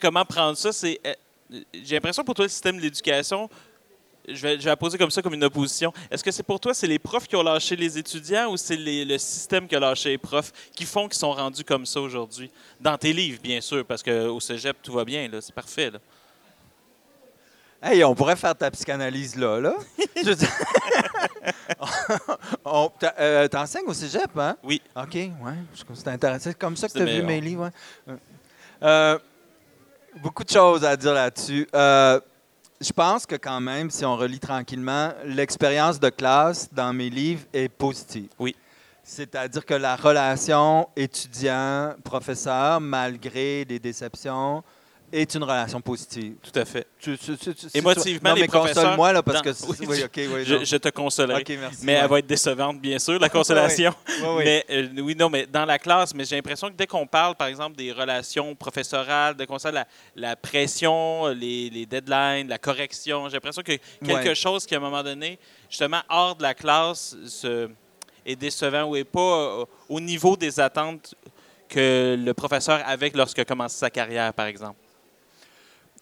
comment prendre ça. C'est, euh, j'ai l'impression pour toi, le système de l'éducation, je vais, je vais la poser comme ça, comme une opposition. Est-ce que c'est pour toi, c'est les profs qui ont lâché les étudiants ou c'est les- le système qui a lâché les profs qui font qu'ils sont rendus comme ça aujourd'hui? Dans tes livres, bien sûr, parce qu'au cégep, tout va bien. Là, c'est parfait. Là. Hey, on pourrait faire ta psychanalyse là, là. [laughs] [laughs] Euh, T'enseignes au cégep, hein? Oui. OK, ouais. je- C'est intéressant. C'est comme ça que tu as vu mes livres. ouais. Euh, beaucoup de choses à dire là-dessus. Euh, je pense que quand même, si on relit tranquillement, l'expérience de classe dans mes livres est positive. Oui. C'est-à-dire que la relation étudiant-professeur, malgré les déceptions, est une relation positive. Tout à fait. Tu- tu- tu- Émotivement, non, les mais professeurs console-moi, là, parce que... c'est- Oui, Oui, OK, oui, Je, te consolerai. Merci. Mais ouais. elle va être décevante, bien sûr, la [laughs] consolation. Oui, oui. Mais euh, oui, non, mais dans la classe, mais j'ai l'impression que dès qu'on parle, par exemple, des relations professorales, dès qu'on sait la, la pression, les, les deadlines, la correction, j'ai l'impression que quelque Ouais. chose qui, à un moment donné, justement, hors de la classe, se- est décevant ou n'est pas euh, au niveau des attentes que le professeur avait lorsqu'il a commencé sa carrière, par exemple.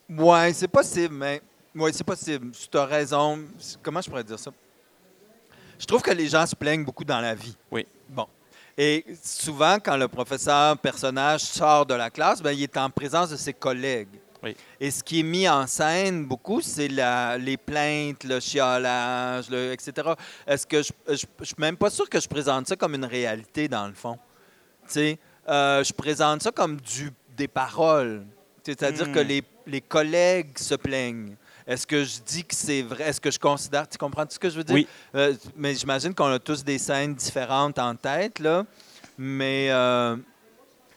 Ouais, c'est possible, mais. Oui, c'est possible. Tu as raison. Comment je pourrais dire ça? Je trouve que les gens se plaignent beaucoup dans la vie. Oui. Bon. Et souvent, quand le professeur personnage sort de la classe, ben, il est en présence de ses collègues. Oui. Et ce qui est mis en scène beaucoup, c'est la- les plaintes, le chiolage, le, etc. Est-ce que je, je, je suis même pas sûr que je présente ça comme une réalité dans le fond. Tu sais, euh, je présente ça comme du, des paroles. C'est-à-dire Hmm. que les, les collègues se plaignent. Est-ce que je dis que c'est vrai? Est-ce que je considère... Tu comprends ce que je veux dire? Oui. Euh, mais j'imagine qu'on a tous des scènes différentes en tête, là. Mais, euh,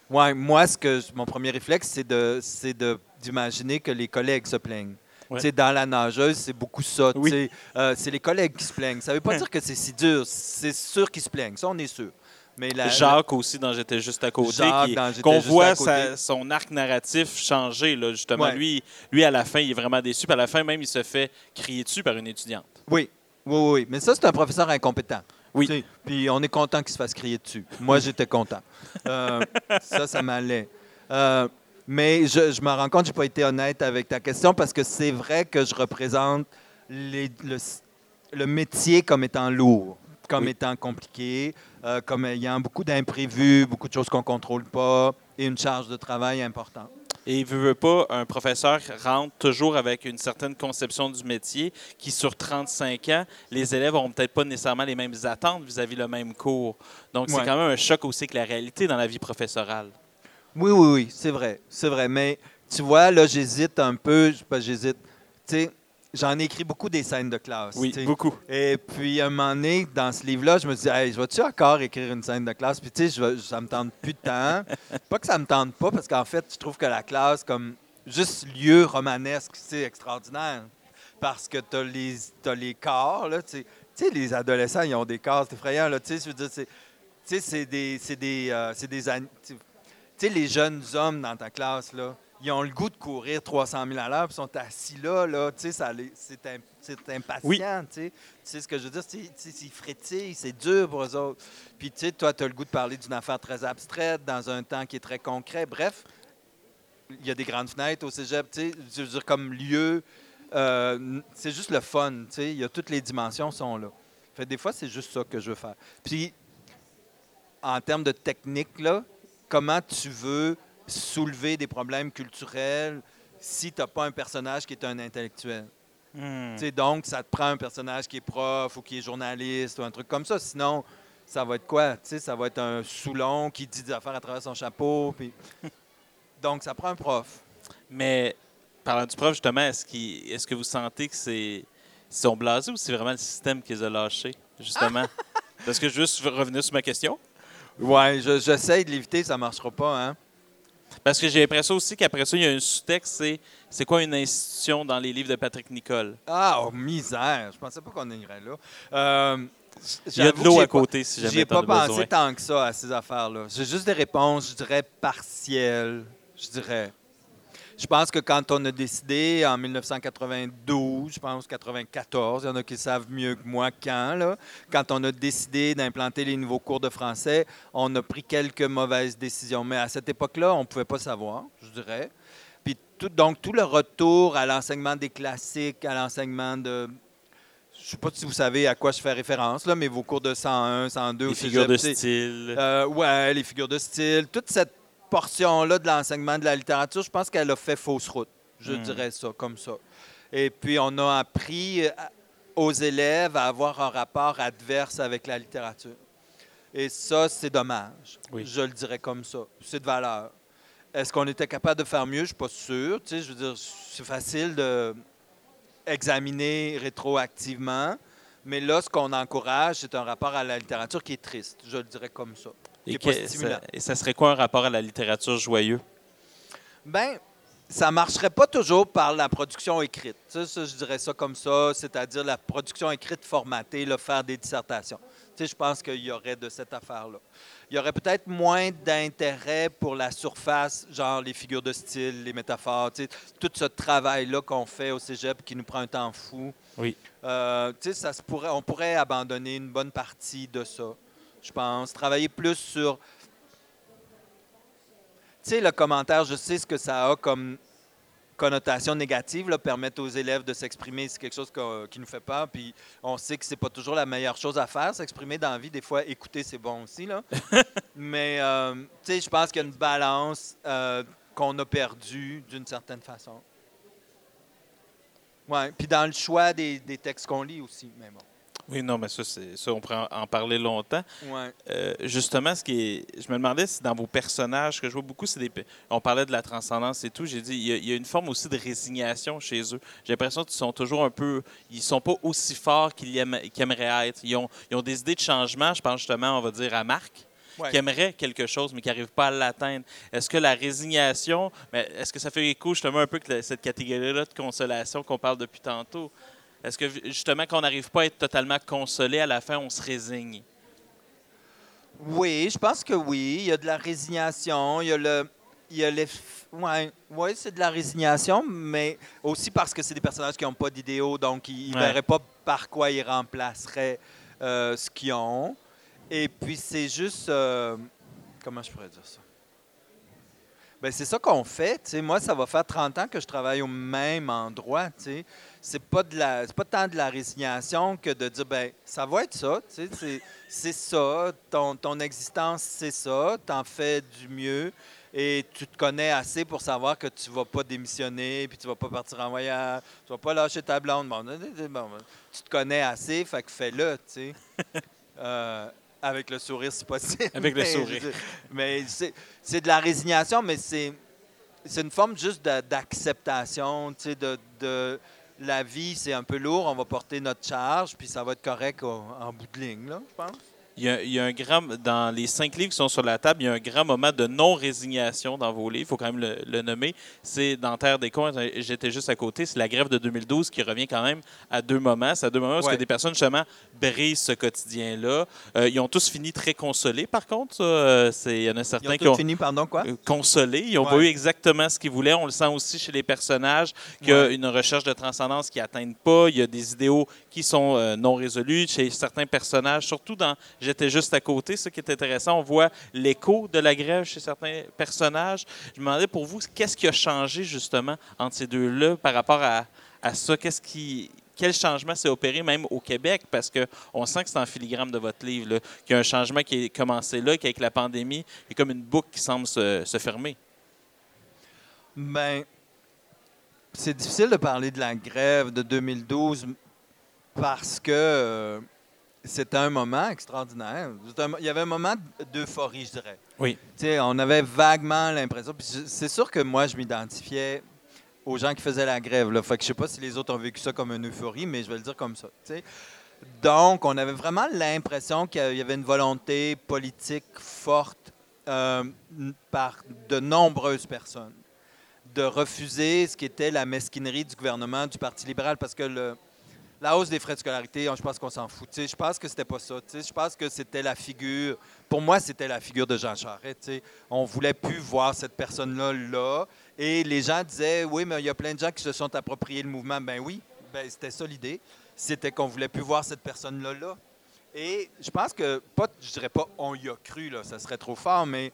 ouais, moi, ce que, mon premier réflexe, c'est de, c'est de, d'imaginer que les collègues se plaignent. Ouais. Dans la nageuse, c'est beaucoup ça. Oui. Euh, c'est les collègues qui se plaignent. Ça ne veut pas dire que c'est si dur. C'est sûr qu'ils se plaignent. Ça, on est sûr. Mais la, Jacques aussi, dans J'étais juste à côté, qu'on voit sa- son arc narratif changer, là, justement. Ouais. Lui, lui, à la fin, il est vraiment déçu. Puis à la fin, même, il se fait crier dessus par une étudiante. Oui, oui, oui. Mais ça, c'est un professeur incompétent. Oui. Tu sais, Puis on est content qu'il se fasse crier dessus. Moi, j'étais content. Euh, [laughs] ça, ça m'allait. Euh, mais je, je me rends compte que je n'ai pas été honnête avec ta question parce que c'est vrai que je représente les- le, le métier comme étant lourd, comme Oui. étant compliqué, euh, comme ayant beaucoup d'imprévus, beaucoup de choses qu'on ne contrôle pas et une charge de travail importante. Et il veut, veut pas, un professeur rentre toujours avec une certaine conception du métier qui, sur 35 ans, les élèves n'auront peut-être pas nécessairement les mêmes attentes vis-à-vis le même cours. Donc, c'est quand même un choc aussi que la réalité dans la vie professorale. Oui, oui, oui, c'est vrai, c'est vrai. Mais tu vois, là, j'hésite un peu, j'hésite. Tu sais, j'en ai écrit beaucoup des scènes de classe. Oui, beaucoup. Et puis, un moment donné, dans ce livre-là, je me dis, hey, je vais-tu encore écrire une scène de classe? Puis, tu sais, ça me tente plus de temps. [laughs] pas que ça me tente pas, parce qu'en fait, je trouve que la classe, comme juste lieu romanesque, c'est extraordinaire. Parce que tu as les, t'as les corps, là, tu sais. Les adolescents, ils ont des corps, c'est effrayant, là. Tu sais, je veux dire, c'est. Des. C'est des. euh, c'est des tu sais, les jeunes hommes dans ta classe, là, ils ont le goût de courir 300 000 à l'heure, puis sont assis là, là, tu sais, c'est im- c'est impatient, Oui. tu sais. Tu sais ce que je veux dire? Ils frétillent, c'est dur pour eux autres. Puis, tu sais, toi, tu as le goût de parler d'une affaire très abstraite, dans un temps qui est très concret. Bref, il y a des grandes fenêtres au cégep, tu sais, je veux dire, comme lieu, euh, c'est juste le fun, tu sais. Il y a toutes les dimensions sont là. Fait, des fois, c'est juste ça que je veux faire. Puis, en termes de technique, là, comment tu veux soulever des problèmes culturels si tu n'as pas un personnage qui est un intellectuel? Tu sais, Donc, ça te prend un personnage qui est prof ou qui est journaliste ou un truc comme ça. Sinon, ça va être quoi? Tu sais, ça va être un Soulon qui dit des affaires à travers son chapeau. Puis... [laughs] Donc, ça prend un prof. Mais parlant du prof, justement, est-ce, que vous sentez que c'est ils sont blasés ou c'est vraiment le système qui les a lâchés, justement? [laughs] Parce que je veux juste revenir sur ma question. Ouais, je- j'essaye de l'éviter, ça ne marchera pas. Hein? Parce que j'ai l'impression aussi qu'après ça, il y a un sous-texte, c'est c'est quoi une institution dans les livres de Patrick Nicole? Ah, oh, misère! Je pensais pas qu'on irait là. Euh, Il y a de l'eau à côté si jamais J'ai pas as pensé besoin. tant que ça à ces affaires-là. J'ai juste des réponses, je dirais, partielles. Je dirais. Je pense que quand on a décidé en 1992, je pense 94, il y en a qui savent mieux que moi quand, là, quand on a décidé d'implanter les nouveaux cours de français, on a pris quelques mauvaises décisions. Mais à cette époque-là, on ne pouvait pas savoir, je dirais. Puis tout, donc, tout le retour à l'enseignement des classiques, à l'enseignement de. Je ne sais pas si vous savez à quoi je fais référence, là, mais vos cours de 101, 102 Les figures de style. euh, ouais, les figures de style, toute cette portion-là de l'enseignement de la littérature, je pense qu'elle a fait fausse route. Je Hmm. dirais ça, comme ça. Et puis, on a appris euh, aux élèves à avoir un rapport adverse avec la littérature. Et ça, c'est dommage. Oui. Je le dirais comme ça. C'est de valeur. Est-ce qu'on était capable de faire mieux? Je ne suis pas sûr. Tu sais, je veux dire, c'est facile de examiner rétroactivement. Mais là, ce qu'on encourage, c'est un rapport à la littérature qui est triste. Je le dirais comme ça. Et, que- ça, et ça serait quoi un rapport à la littérature joyeux? Ben, ça marcherait pas toujours par la production écrite. Ça, ça, je dirais ça comme ça, c'est-à-dire la production écrite formatée, là, faire des dissertations. Tu sais, je pense qu'il y aurait de cette affaire-là. Il y aurait peut-être moins d'intérêt pour la surface, genre les figures de style, les métaphores, tu sais, tout ce travail-là qu'on fait au cégep qui nous prend un temps fou. Oui. Euh, tu sais, ça se pourrait, on pourrait abandonner une bonne partie de ça, je pense. Travailler plus sur. Tu sais, le commentaire, je sais ce que ça a comme connotation négative, là, permettre aux élèves de s'exprimer, c'est quelque chose qu'on- qui nous fait peur. Puis on sait que c'est pas toujours la meilleure chose à faire, s'exprimer dans la vie. Des fois, écouter, c'est bon aussi. Là. [laughs] Mais, euh, tu sais, je pense qu'il y a une balance euh, qu'on a perdue d'une certaine façon. Oui, puis dans le choix des, des textes qu'on lit aussi. Mais bon. Oui, non, mais ça, on pourrait en- parler longtemps. Ouais. Euh, justement, ce qui est, je me demandais si dans vos personnages, que je vois beaucoup, c'est des. On parlait de la transcendance et tout. J'ai dit, il y, a, il y a une forme aussi de résignation chez eux. J'ai l'impression qu'ils sont toujours un peu. Ils sont pas aussi forts qu'ils aimeraient être. Ils ont, ils ont des idées de changement. Je pense justement, on va dire, à Marc. Ouais. qui aimerait quelque chose, mais qui n'arrive pas à l'atteindre. Est-ce que la résignation, est-ce que ça fait écho justement un peu que cette catégorie-là de consolation qu'on parle depuis tantôt? Est-ce que justement, qu'on n'arrive pas à être totalement consolé, à la fin, on se résigne? Oui, je pense que oui. Il y a de la résignation. Il y a le. Il y a les. Ouais, ouais c'est de la résignation, mais aussi parce que c'est des personnages qui n'ont pas d'idéaux, donc ils ne Ouais. verraient pas par quoi ils remplaceraient euh, ce qu'ils ont. Et puis c'est juste. euh, comment je pourrais dire ça? Ben, c'est ça qu'on fait. Moi, ça va faire 30 ans que je travaille au même endroit. C'est pas de la, c'est pas tant de la résignation que de dire ben ça va être ça. tu sais. C'est, c'est ça. Ton, ton existence, c'est ça. T'en fais du mieux. Et tu te connais assez pour savoir que tu vas pas démissionner, puis tu vas pas partir en voyage, tu vas pas lâcher ta blonde. Bon, tu te connais assez, fait que fais-le, tu sais. [laughs] Euh, avec le sourire, si possible. Avec le sourire. Mais c'est, c'est de la résignation, mais c'est, c'est une forme juste d'acceptation, tu sais, de, de la vie, c'est un peu lourd, on va porter notre charge, puis ça va être correct en bout de ligne, là, je pense. Il y, a, il y a un grand, dans les cinq livres qui sont sur la table, il y a un grand moment de non-résignation dans vos livres, il faut quand même le, le nommer. C'est dans Terre des cons, j'étais juste à côté, c'est la grève de 2012 qui revient quand même à deux moments. C'est à deux moments parce Ouais. que des personnes, justement, brisent ce quotidien-là. Euh, ils ont tous fini très consolés, par contre. euh, il y en a Ils certains ont qui ont fini, pardon, quoi? euh, consolés. Ils n'ont pas eu exactement ce qu'ils voulaient. On le sent aussi chez les personnages qu'il y a Ouais. une recherche de transcendance qui n'atteignent pas. Il y a des idéaux qui sont euh, non résolus chez certains personnages, surtout dans J'étais juste à côté. Ce qui est intéressant, on voit l'écho de la grève chez certains personnages. Je me demandais pour vous, qu'est-ce qui a changé justement entre ces deux-là par rapport à, ça? Qu'est-ce qui. Quel changement s'est opéré même au Québec? Parce qu'on sent que c'est en filigrane de votre livre, qu'il y a un changement qui est commencé là, qu'avec la pandémie, il y a comme une boucle qui semble se, se fermer. Ben, c'est difficile de parler de la grève de 2012 parce que euh, c'était un moment extraordinaire. Un- Il y avait un moment d'euphorie, je dirais. Oui. Tu sais, on avait vaguement l'impression. C'est sûr que moi, je m'identifiais aux gens qui faisaient la grève. Là. Fait que je sais pas si les autres ont vécu ça comme une euphorie, mais je vais le dire comme ça. tu sais. Donc, on avait vraiment l'impression qu'il y avait une volonté politique forte euh, par de nombreuses personnes de refuser ce qui était la mesquinerie du gouvernement du Parti libéral parce que le, la hausse des frais de scolarité, je pense qu'on s'en fout. Je pense que c'était pas ça. Je pense que c'était la figure. Pour moi, c'était la figure de Jean Charest. tu sais. On voulait plus voir cette personne-là là. Et les gens disaient oui, mais il y a plein de gens qui se sont appropriés le mouvement. Ben oui, ben, c'était ça l'idée. C'était qu'on voulait plus voir cette personne-là là. Et je pense que, pas, je dirais pas on y a cru, là, ça serait trop fort, mais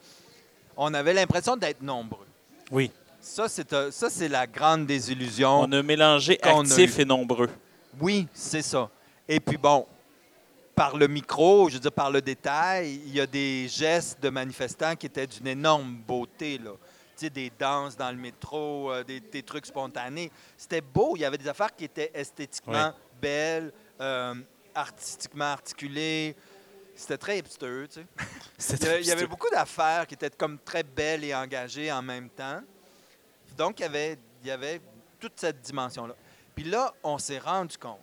on avait l'impression d'être nombreux. Oui. Ça, c'est ça, c'est la grande désillusion. On a mélangé a actifs et nombreux. Oui, c'est ça. Et puis bon, par le micro, je veux dire par le détail, il y a des gestes de manifestants qui étaient d'une énorme beauté. Là. Tu sais, des danses dans le métro, euh, des, des trucs spontanés. C'était beau. Il y avait des affaires qui étaient esthétiquement belles, euh, artistiquement articulées. C'était très hipster, tu sais. [laughs] Il y avait- il y avait beaucoup d'affaires qui étaient comme très belles et engagées en même temps. Donc, il y avait, il y avait toute cette dimension-là. Puis là, on s'est rendu compte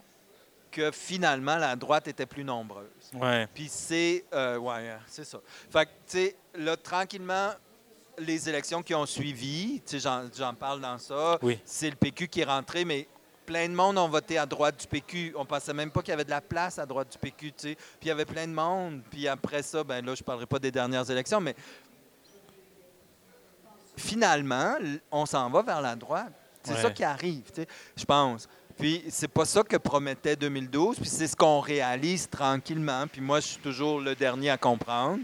que finalement, la droite était plus nombreuse. Ouais. Puis c'est... euh, ouais, hein, c'est ça. Fait que, tu sais, là, tranquillement, les élections qui ont suivi, tu sais, j'en parle dans ça, Oui. c'est le PQ qui est rentré, mais plein de monde ont voté à droite du PQ. On pensait même pas qu'il y avait de la place à droite du PQ, tu sais. Puis il y avait plein de monde. Puis après ça, ben là, je parlerai pas des dernières élections, mais finalement, on s'en va vers la droite. C'est Ouais. ça qui arrive, tu sais, je pense. Puis c'est pas ça que promettait 2012, puis c'est ce qu'on réalise tranquillement. Puis moi, je suis toujours le dernier à comprendre.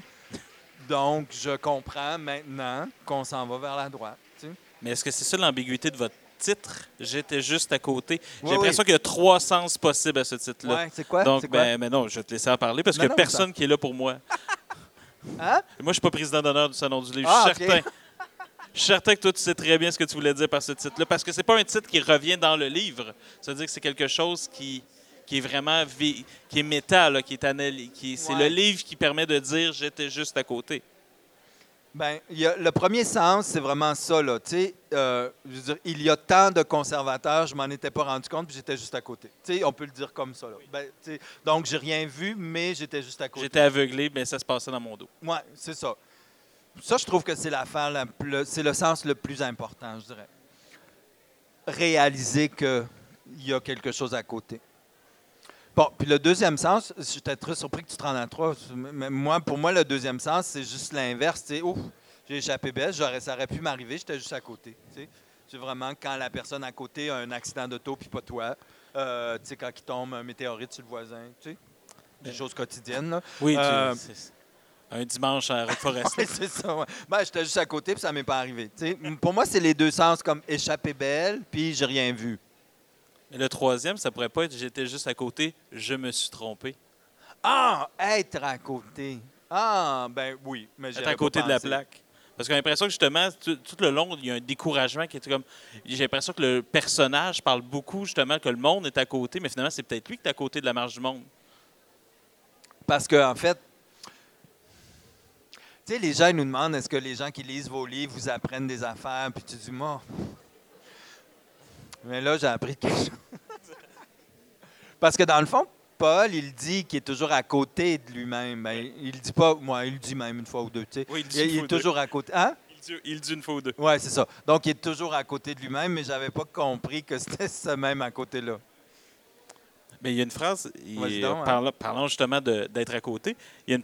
Donc, je comprends maintenant qu'on s'en va vers la droite. tu sais. Mais est-ce que c'est ça l'ambiguïté de votre titre? J'étais juste à côté. J'ai Oui, l'impression oui. qu'il y a trois sens possibles à ce titre-là. Ouais, c'est quoi? Donc, quoi? ben, mais non, je vais te laisser en parler parce qu'il n'y a non, personne qui est là pour moi. Hein? Moi, je ne suis pas président d'honneur du Salon du Livre. Ah, je suis ok. certain. Je suis certain que toi, tu sais très bien ce que tu voulais dire par ce titre-là. Parce que c'est pas un titre qui revient dans le livre. Ça veut dire que c'est quelque chose qui, qui est vraiment qui est méta, là, qui est analy- qui C'est Ouais. le livre qui permet de dire j'étais juste à côté. Ben, le premier sens, c'est vraiment ça. Là. Euh, je veux dire, il y a tant de conservateurs, je m'en étais pas rendu compte, puis j'étais juste à côté. Tu sais, on peut le dire comme ça. Là. Ben, donc, j'ai rien vu, mais j'étais juste à côté. J'étais aveuglé, mais ça se passait dans mon dos. Oui, c'est ça. Ça, je trouve que c'est l'affaire, la plus- c'est le sens le plus important, je dirais. Réaliser qu'il y a quelque chose à côté. Bon, puis le deuxième sens, j'étais très surpris que tu te rendes à trois. Mais moi, pour moi, le deuxième sens, c'est juste l'inverse. Sais, ouf, j'ai échappé belle, j'aurais, ça aurait pu m'arriver, j'étais juste à côté. C'est vraiment quand la personne à côté a un accident d'auto, puis pas toi. Euh, tu sais, quand il tombe un météorite sur le voisin. Des choses quotidiennes. Là. Oui, tu- Euh, c'est- un dimanche à Roquefort [laughs] Oui, c'est ça. ouais. Ben, j'étais juste à côté, puis ça m'est pas arrivé. tu sais. Pour moi, c'est les deux sens comme échapper belle, puis j'ai rien vu. Mais le troisième, ça pourrait pas être j'étais juste à côté, je me suis trompé. Ah, être à côté. Ah, ben oui. Mais Être à côté pas de la plaque. Parce que j'ai l'impression que justement, tout, tout le long, il y a un découragement qui est comme. J'ai l'impression que le personnage parle beaucoup justement que le monde est à côté, mais finalement, c'est peut-être lui qui est à côté de la marge du monde. Parce que en fait, tu sais, les gens ils nous demandent est-ce que les gens qui lisent vos livres vous apprennent des affaires, puis tu dis moi. Mais là, j'ai appris quelque chose. [laughs] Parce que dans le fond, Paul, il dit qu'il est toujours à côté de lui-même. Ben, il le dit pas, moi, il le dit même une fois ou deux. tu sais. Oui, il dit il, il est deux. toujours à côté. Hein? Il dit, il dit une fois ou deux. Oui, c'est ça. Donc, il est toujours à côté de lui-même, mais j'avais pas compris que c'était [laughs] ce même à côté-là. Mais il y a une phrase, il- donc, hein. parlant, parlant justement d'être à côté, il y a une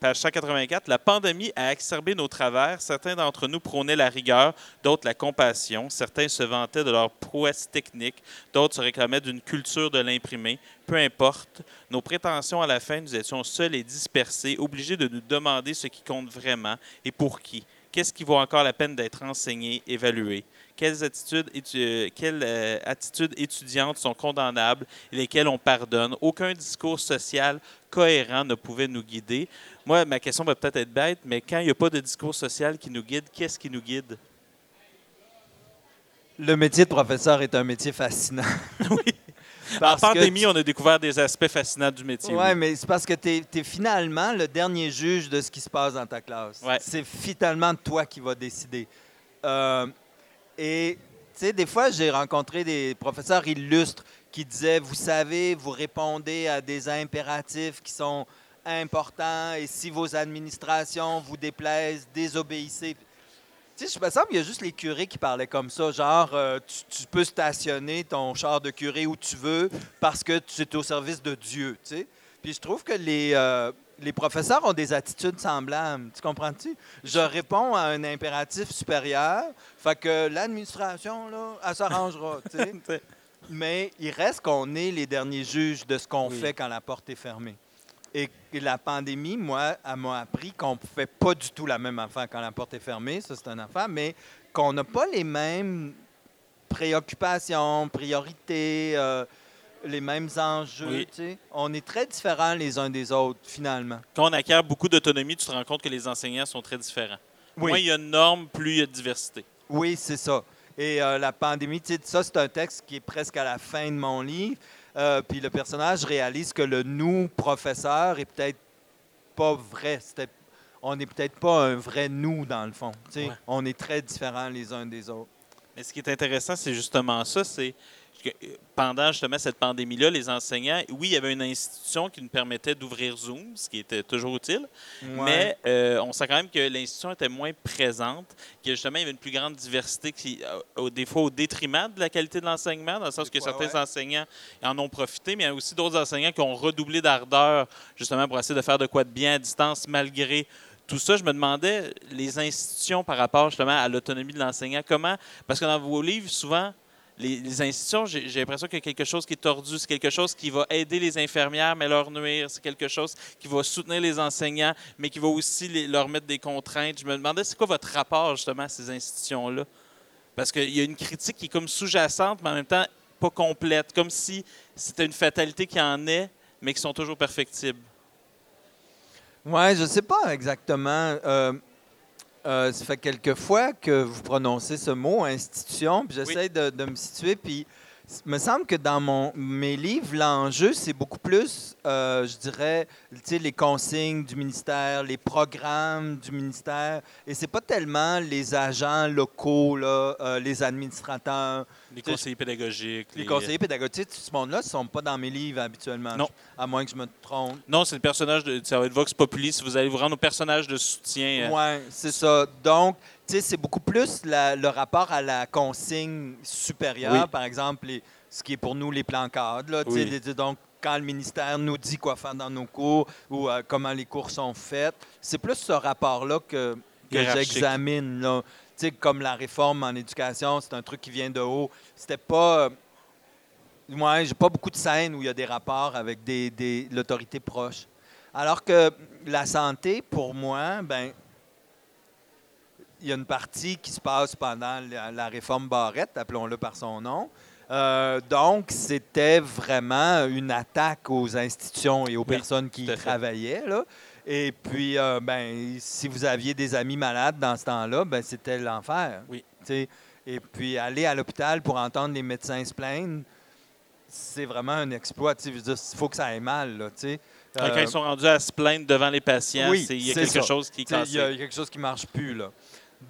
page, page 184, La pandémie a exacerbé nos travers. Certains d'entre nous prônaient la rigueur, d'autres la compassion. Certains se vantaient de leur prouesse technique, d'autres se réclamaient d'une culture de l'imprimé. Peu importe, nos prétentions à la fin, nous étions seuls et dispersés, obligés de nous demander ce qui compte vraiment et pour qui. Qu'est-ce qui vaut encore la peine d'être enseigné, évalué? Quelles attitudes, étu- quelles, euh, attitudes étudiantes sont condamnables et lesquelles on pardonne? Aucun discours social cohérent ne pouvait nous guider. Moi, ma question va peut-être être bête, mais quand il n'y a pas de discours social qui nous guide, qu'est-ce qui nous guide? Le métier de professeur est un métier fascinant. [laughs] oui. Parce en pandémie, tu- on a découvert des aspects fascinants du métier. Oui, oui. mais c'est parce que tu es, finalement le dernier juge de ce qui se passe dans ta classe. Ouais. C'est finalement toi qui vas décider. Euh, et, tu sais, des fois, j'ai rencontré des professeurs illustres qui disaient, vous savez, vous répondez à des impératifs qui sont importants et si vos administrations vous déplaisent, désobéissez. Tu sais, je me semble qu'il y a juste les curés qui parlaient comme ça, genre, euh, tu, peux stationner ton char de curé où tu veux parce que tu es au service de Dieu, tu sais. Puis je trouve que les, euh, les professeurs ont des attitudes semblables, tu comprends-tu? Je réponds à un impératif supérieur, fait que l'administration, là, elle s'arrangera. [laughs] Mais il reste qu'on est les derniers juges de ce qu'on Oui. fait quand la porte est fermée. Et et la pandémie, moi, elle m'a appris qu'on ne fait pas du tout la même affaire quand la porte est fermée, ça c'est une affaire, mais qu'on n'a pas les mêmes préoccupations, priorités, euh, les mêmes enjeux. Oui. tu sais. On est très différents les uns des autres, finalement. Quand on acquiert beaucoup d'autonomie, tu te rends compte que les enseignants sont très différents. Oui. Moins il y a de normes, plus il y a de diversité. Oui, c'est ça. Et euh, la pandémie, tu sais, ça, c'est un texte qui est presque à la fin de mon livre. Euh, puis le personnage réalise que le nous professeur est peut-être pas vrai. On n'est peut-être pas un vrai nous, dans le fond. tu sais. Ouais. On est très différents les uns des autres. Mais ce qui est intéressant, c'est justement ça, c'est pendant justement cette pandémie-là, les enseignants, oui, il y avait une institution qui nous permettait d'ouvrir Zoom, ce qui était toujours utile, mais euh, on sent quand même que l'institution était moins présente, que justement, il y avait une plus grande diversité, qui, euh, au- des fois au détriment de la qualité de l'enseignement, dans le sens que certains ouais. enseignants en ont profité, mais il y a aussi d'autres enseignants qui ont redoublé d'ardeur, justement, pour essayer de faire de quoi de bien à distance, malgré tout ça. Je me demandais, les institutions par rapport justement à l'autonomie de l'enseignant, comment, parce que dans vos livres, souvent, les, institutions, j'ai l'impression qu'il y a quelque chose qui est tordu, c'est quelque chose qui va aider les infirmières, mais leur nuire, c'est quelque chose qui va soutenir les enseignants, mais qui va aussi leur mettre des contraintes. Je me demandais, c'est quoi votre rapport justement à ces institutions-là? Parce qu'il y a une critique qui est comme sous-jacente, mais en même temps pas complète, comme si c'était une fatalité qui en est, mais qui sont toujours perfectibles. Ouais, je sais pas exactement. Euh, euh, ça fait quelques fois que vous prononcez ce mot institution, puis j'essaie de, de me situer, puis il me semble que dans mon, mes livres, l'enjeu, c'est beaucoup plus, euh, je dirais, les consignes du ministère, les programmes du ministère, et c'est pas tellement les agents locaux, là, euh, les administrateurs, Les conseillers pédagogiques. les conseillers pédagogiques, tout ce monde-là, ne sont pas dans mes livres habituellement, Non. à moins que je me trompe. Non, c'est le personnage de. Ça va être Vox Populi. Si vous allez vous rendre au personnage de soutien. euh, Oui, c'est ça. Donc, c'est beaucoup plus la- le rapport à la consigne supérieure, Oui. par exemple, les- ce qui est pour nous les plans cadres. là, tu sais, Oui. les- donc, quand le ministère nous dit quoi faire dans nos cours ou euh, comment les cours sont faits, c'est plus ce rapport-là que, j'examine. là. Comme la réforme en éducation, c'est un truc qui vient de haut. C'était pas. euh, moi, j'ai pas beaucoup de scènes où il y a des rapports avec des, des- l'autorité proche. Alors que la santé, pour moi, ben, il y a une partie qui se passe pendant la, la réforme Barrette, appelons-le par son nom. Euh, donc, c'était vraiment une attaque aux institutions et aux Oui, personnes qui y travaillaient. là. Et puis, euh, ben, si vous aviez des amis malades dans ce temps-là, ben, c'était l'enfer. Oui. Et puis, aller à l'hôpital pour entendre les médecins se plaindre, c'est vraiment un exploit. Il faut que ça aille mal. Là. Quand Euh, ils sont rendus à se plaindre devant les patients, Oui, il y a quelque ça. chose qui Il y a quelque chose qui ne marche plus. Là.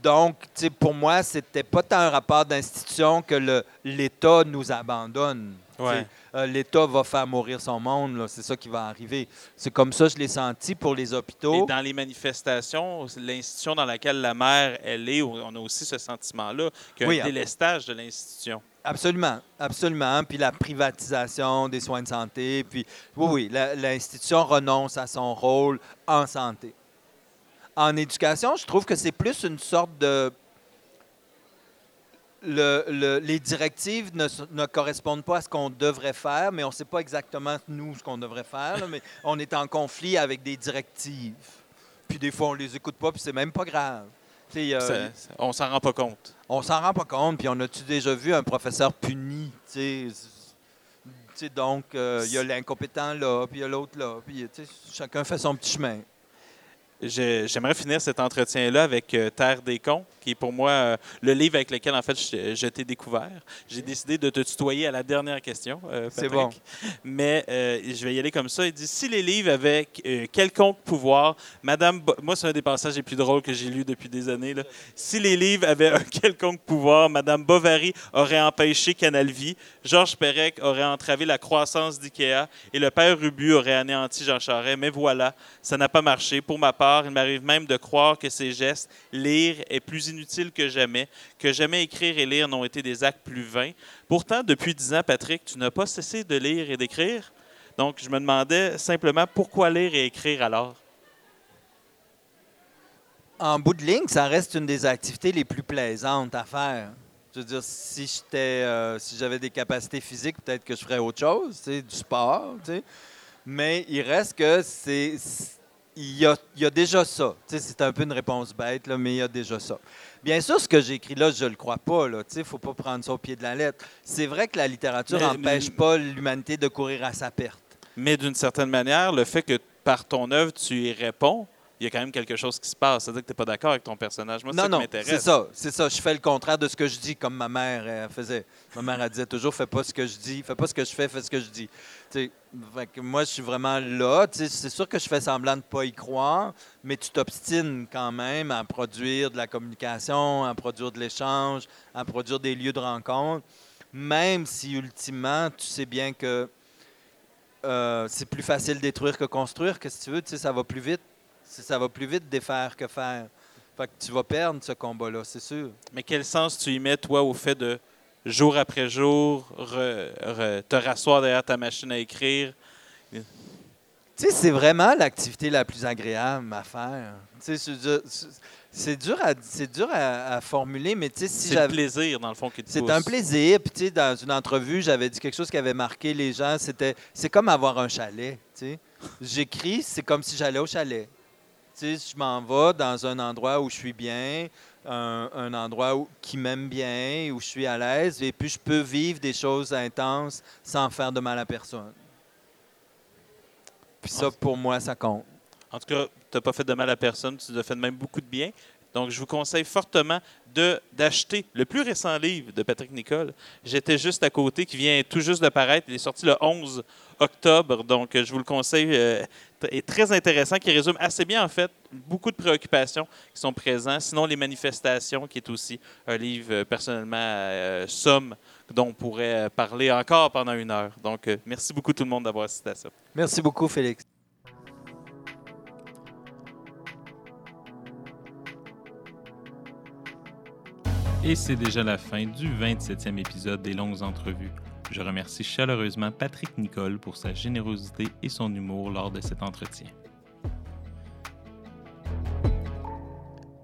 Donc, pour moi, c'était pas tant un rapport d'institution que l'État nous abandonne. Ouais. euh, L'État va faire mourir son monde, c'est ça qui va arriver. C'est comme ça que je l'ai senti pour les Et hôpitaux. dans les manifestations, l'institution dans laquelle la mère elle est, on a aussi ce sentiment-là qu'il y a Oui, un délestage de l'institution. Absolument, absolument. Puis la privatisation des soins de santé. Puis oui, oui, l'institution renonce à son rôle en santé. En éducation, je trouve que c'est plus une sorte de le- le- les directives ne, ne correspondent pas à ce qu'on devrait faire, mais on ne sait pas exactement, nous, ce qu'on devrait faire, là, mais [laughs] on est en conflit avec des directives. Puis des fois, on les écoute pas, puis c'est même pas grave. Euh, Ça- ça- on s'en rend pas compte. on s'en rend pas compte, puis on a-tu déjà vu un professeur puni, donc, euh, il y a l'incompétent là, puis il y a l'autre là, puis chacun fait son petit chemin. J'aimerais finir cet entretien-là avec euh, Terre des cons, qui est pour moi euh, le livre avec lequel en fait je, je t'ai découvert. J'ai décidé de te tutoyer à la dernière question. euh, C'est Patrick. Mais euh, je vais y aller comme ça. Il dit si les livres avaient quelconque pouvoir, Madame, Bo- moi c'est un des passages les plus drôles que j'ai lus depuis des années. là. Si les livres avaient un quelconque pouvoir, Madame Bovary aurait empêché Canal Vie, Georges Perec aurait entravé la croissance d'IKEA et le père Ubu aurait anéanti Jean Charest. Mais voilà, ça n'a pas marché. Pour ma part, il m'arrive même de croire que ces gestes, lire, est plus inutile que jamais, que jamais écrire et lire n'ont été des actes plus vains. Pourtant, depuis dix ans, Patrick, tu n'as pas cessé de lire et d'écrire. Donc, je me demandais simplement pourquoi lire et écrire alors? En bout de ligne, ça reste une des activités les plus plaisantes à faire. Je veux dire, si euh, j'avais des capacités physiques, peut-être que je ferais autre chose, du sport, tu sais. Mais il reste que c'est- il y a, il y a déjà ça. C'est un peu une réponse bête, là, mais il y a déjà ça. Bien sûr, ce que j'ai écrit là, je ne le crois pas. Il ne faut pas prendre ça au pied de la lettre. C'est vrai que la littérature n'empêche pas l'humanité de courir à sa perte. Mais d'une certaine manière, le fait que par ton œuvre, tu y réponds, il y a quand même quelque chose qui se passe. C'est-à-dire que tu n'es pas d'accord avec ton personnage. Moi, c'est non, non, c'est ça, c'est ça. Je fais le contraire de ce que je dis, comme ma mère elle faisait. Ma mère, elle disait toujours, fais pas ce que je dis, fais pas ce que je fais, fais ce que je dis. Fait que moi, je suis vraiment là. C'est sûr que je fais semblant de ne pas y croire, mais tu t'obstines quand même à produire de la communication, à produire de l'échange, à produire des lieux de rencontre, même si ultimement, tu sais bien que euh, c'est plus facile détruire que construire. Que tu veux? Tu sais, ça va plus vite. Ça va plus vite défaire que faire. Fait que tu vas perdre ce combat-là, c'est sûr. Mais quel sens tu y mets, toi, au fait de jour après jour re- re- te rasseoir derrière ta machine à écrire? Tu sais, c'est vraiment l'activité la plus agréable à faire. Tu sais, c'est dur- à, c'est dur à, à formuler, mais tu sais, si c'est j'avais. plaisir, dans le fond, qui te C'est un plaisir. Puis, tu sais, dans une entrevue, j'avais dit quelque chose qui avait marqué les gens. C'était, c'est comme avoir un chalet. Tu sais, j'écris, c'est comme si j'allais au chalet. Je m'en vais dans un endroit où je suis bien, un, un endroit où, qui m'aime bien, où je suis à l'aise, et puis je peux vivre des choses intenses sans faire de mal à personne. Puis ça, pour moi, ça compte. En tout cas, tu n'as pas fait de mal à personne, tu as fait même beaucoup de bien. Donc, je vous conseille fortement d'acheter le plus récent livre de Patrick Nicole. J'étais juste à côté, qui vient tout juste de paraître. Il est sorti le 11 octobre, donc je vous le conseille. Euh, est très intéressant, qui résume assez bien, en fait, beaucoup de préoccupations qui sont présentes. Sinon, Les manifestations, qui est aussi un livre euh, personnellement euh, somme, dont on pourrait euh, parler encore pendant une heure. Donc, euh, merci beaucoup tout le monde d'avoir assisté à ça. Merci beaucoup, Félix. Et c'est déjà la fin du 27e épisode des Longues Entrevues. Je remercie chaleureusement Patrick Nicole pour sa générosité et son humour lors de cet entretien.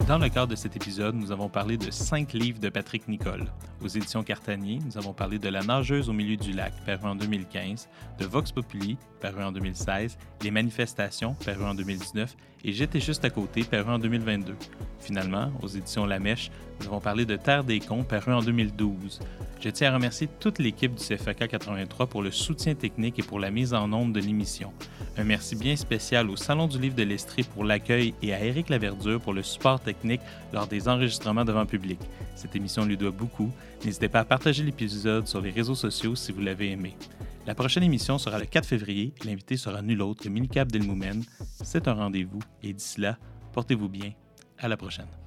Dans le cadre de cet épisode, nous avons parlé de cinq livres de Patrick Nicole. Aux éditions Cartanier, nous avons parlé de La nageuse au milieu du lac, paru en 2015, de Vox Populi, paru en 2016, Les manifestations, paru en 2019, et J'étais juste à côté, paru en 2022. Finalement, aux éditions La Mèche, nous avons parlé de Terre des cons, paru en 2012. Je tiens à remercier toute l'équipe du CFAK 83 pour le soutien technique et pour la mise en onde de l'émission. Un merci bien spécial au Salon du Livre de l'Estrie pour l'accueil et à Éric Laverdure pour le support technique lors des enregistrements devant public. Cette émission lui doit beaucoup. N'hésitez pas à partager l'épisode sur les réseaux sociaux si vous l'avez aimé. La prochaine émission sera le 4 février. L'invité sera nul autre que Minicap Delmoumen. C'est un rendez-vous et d'ici là, portez-vous bien. À la prochaine.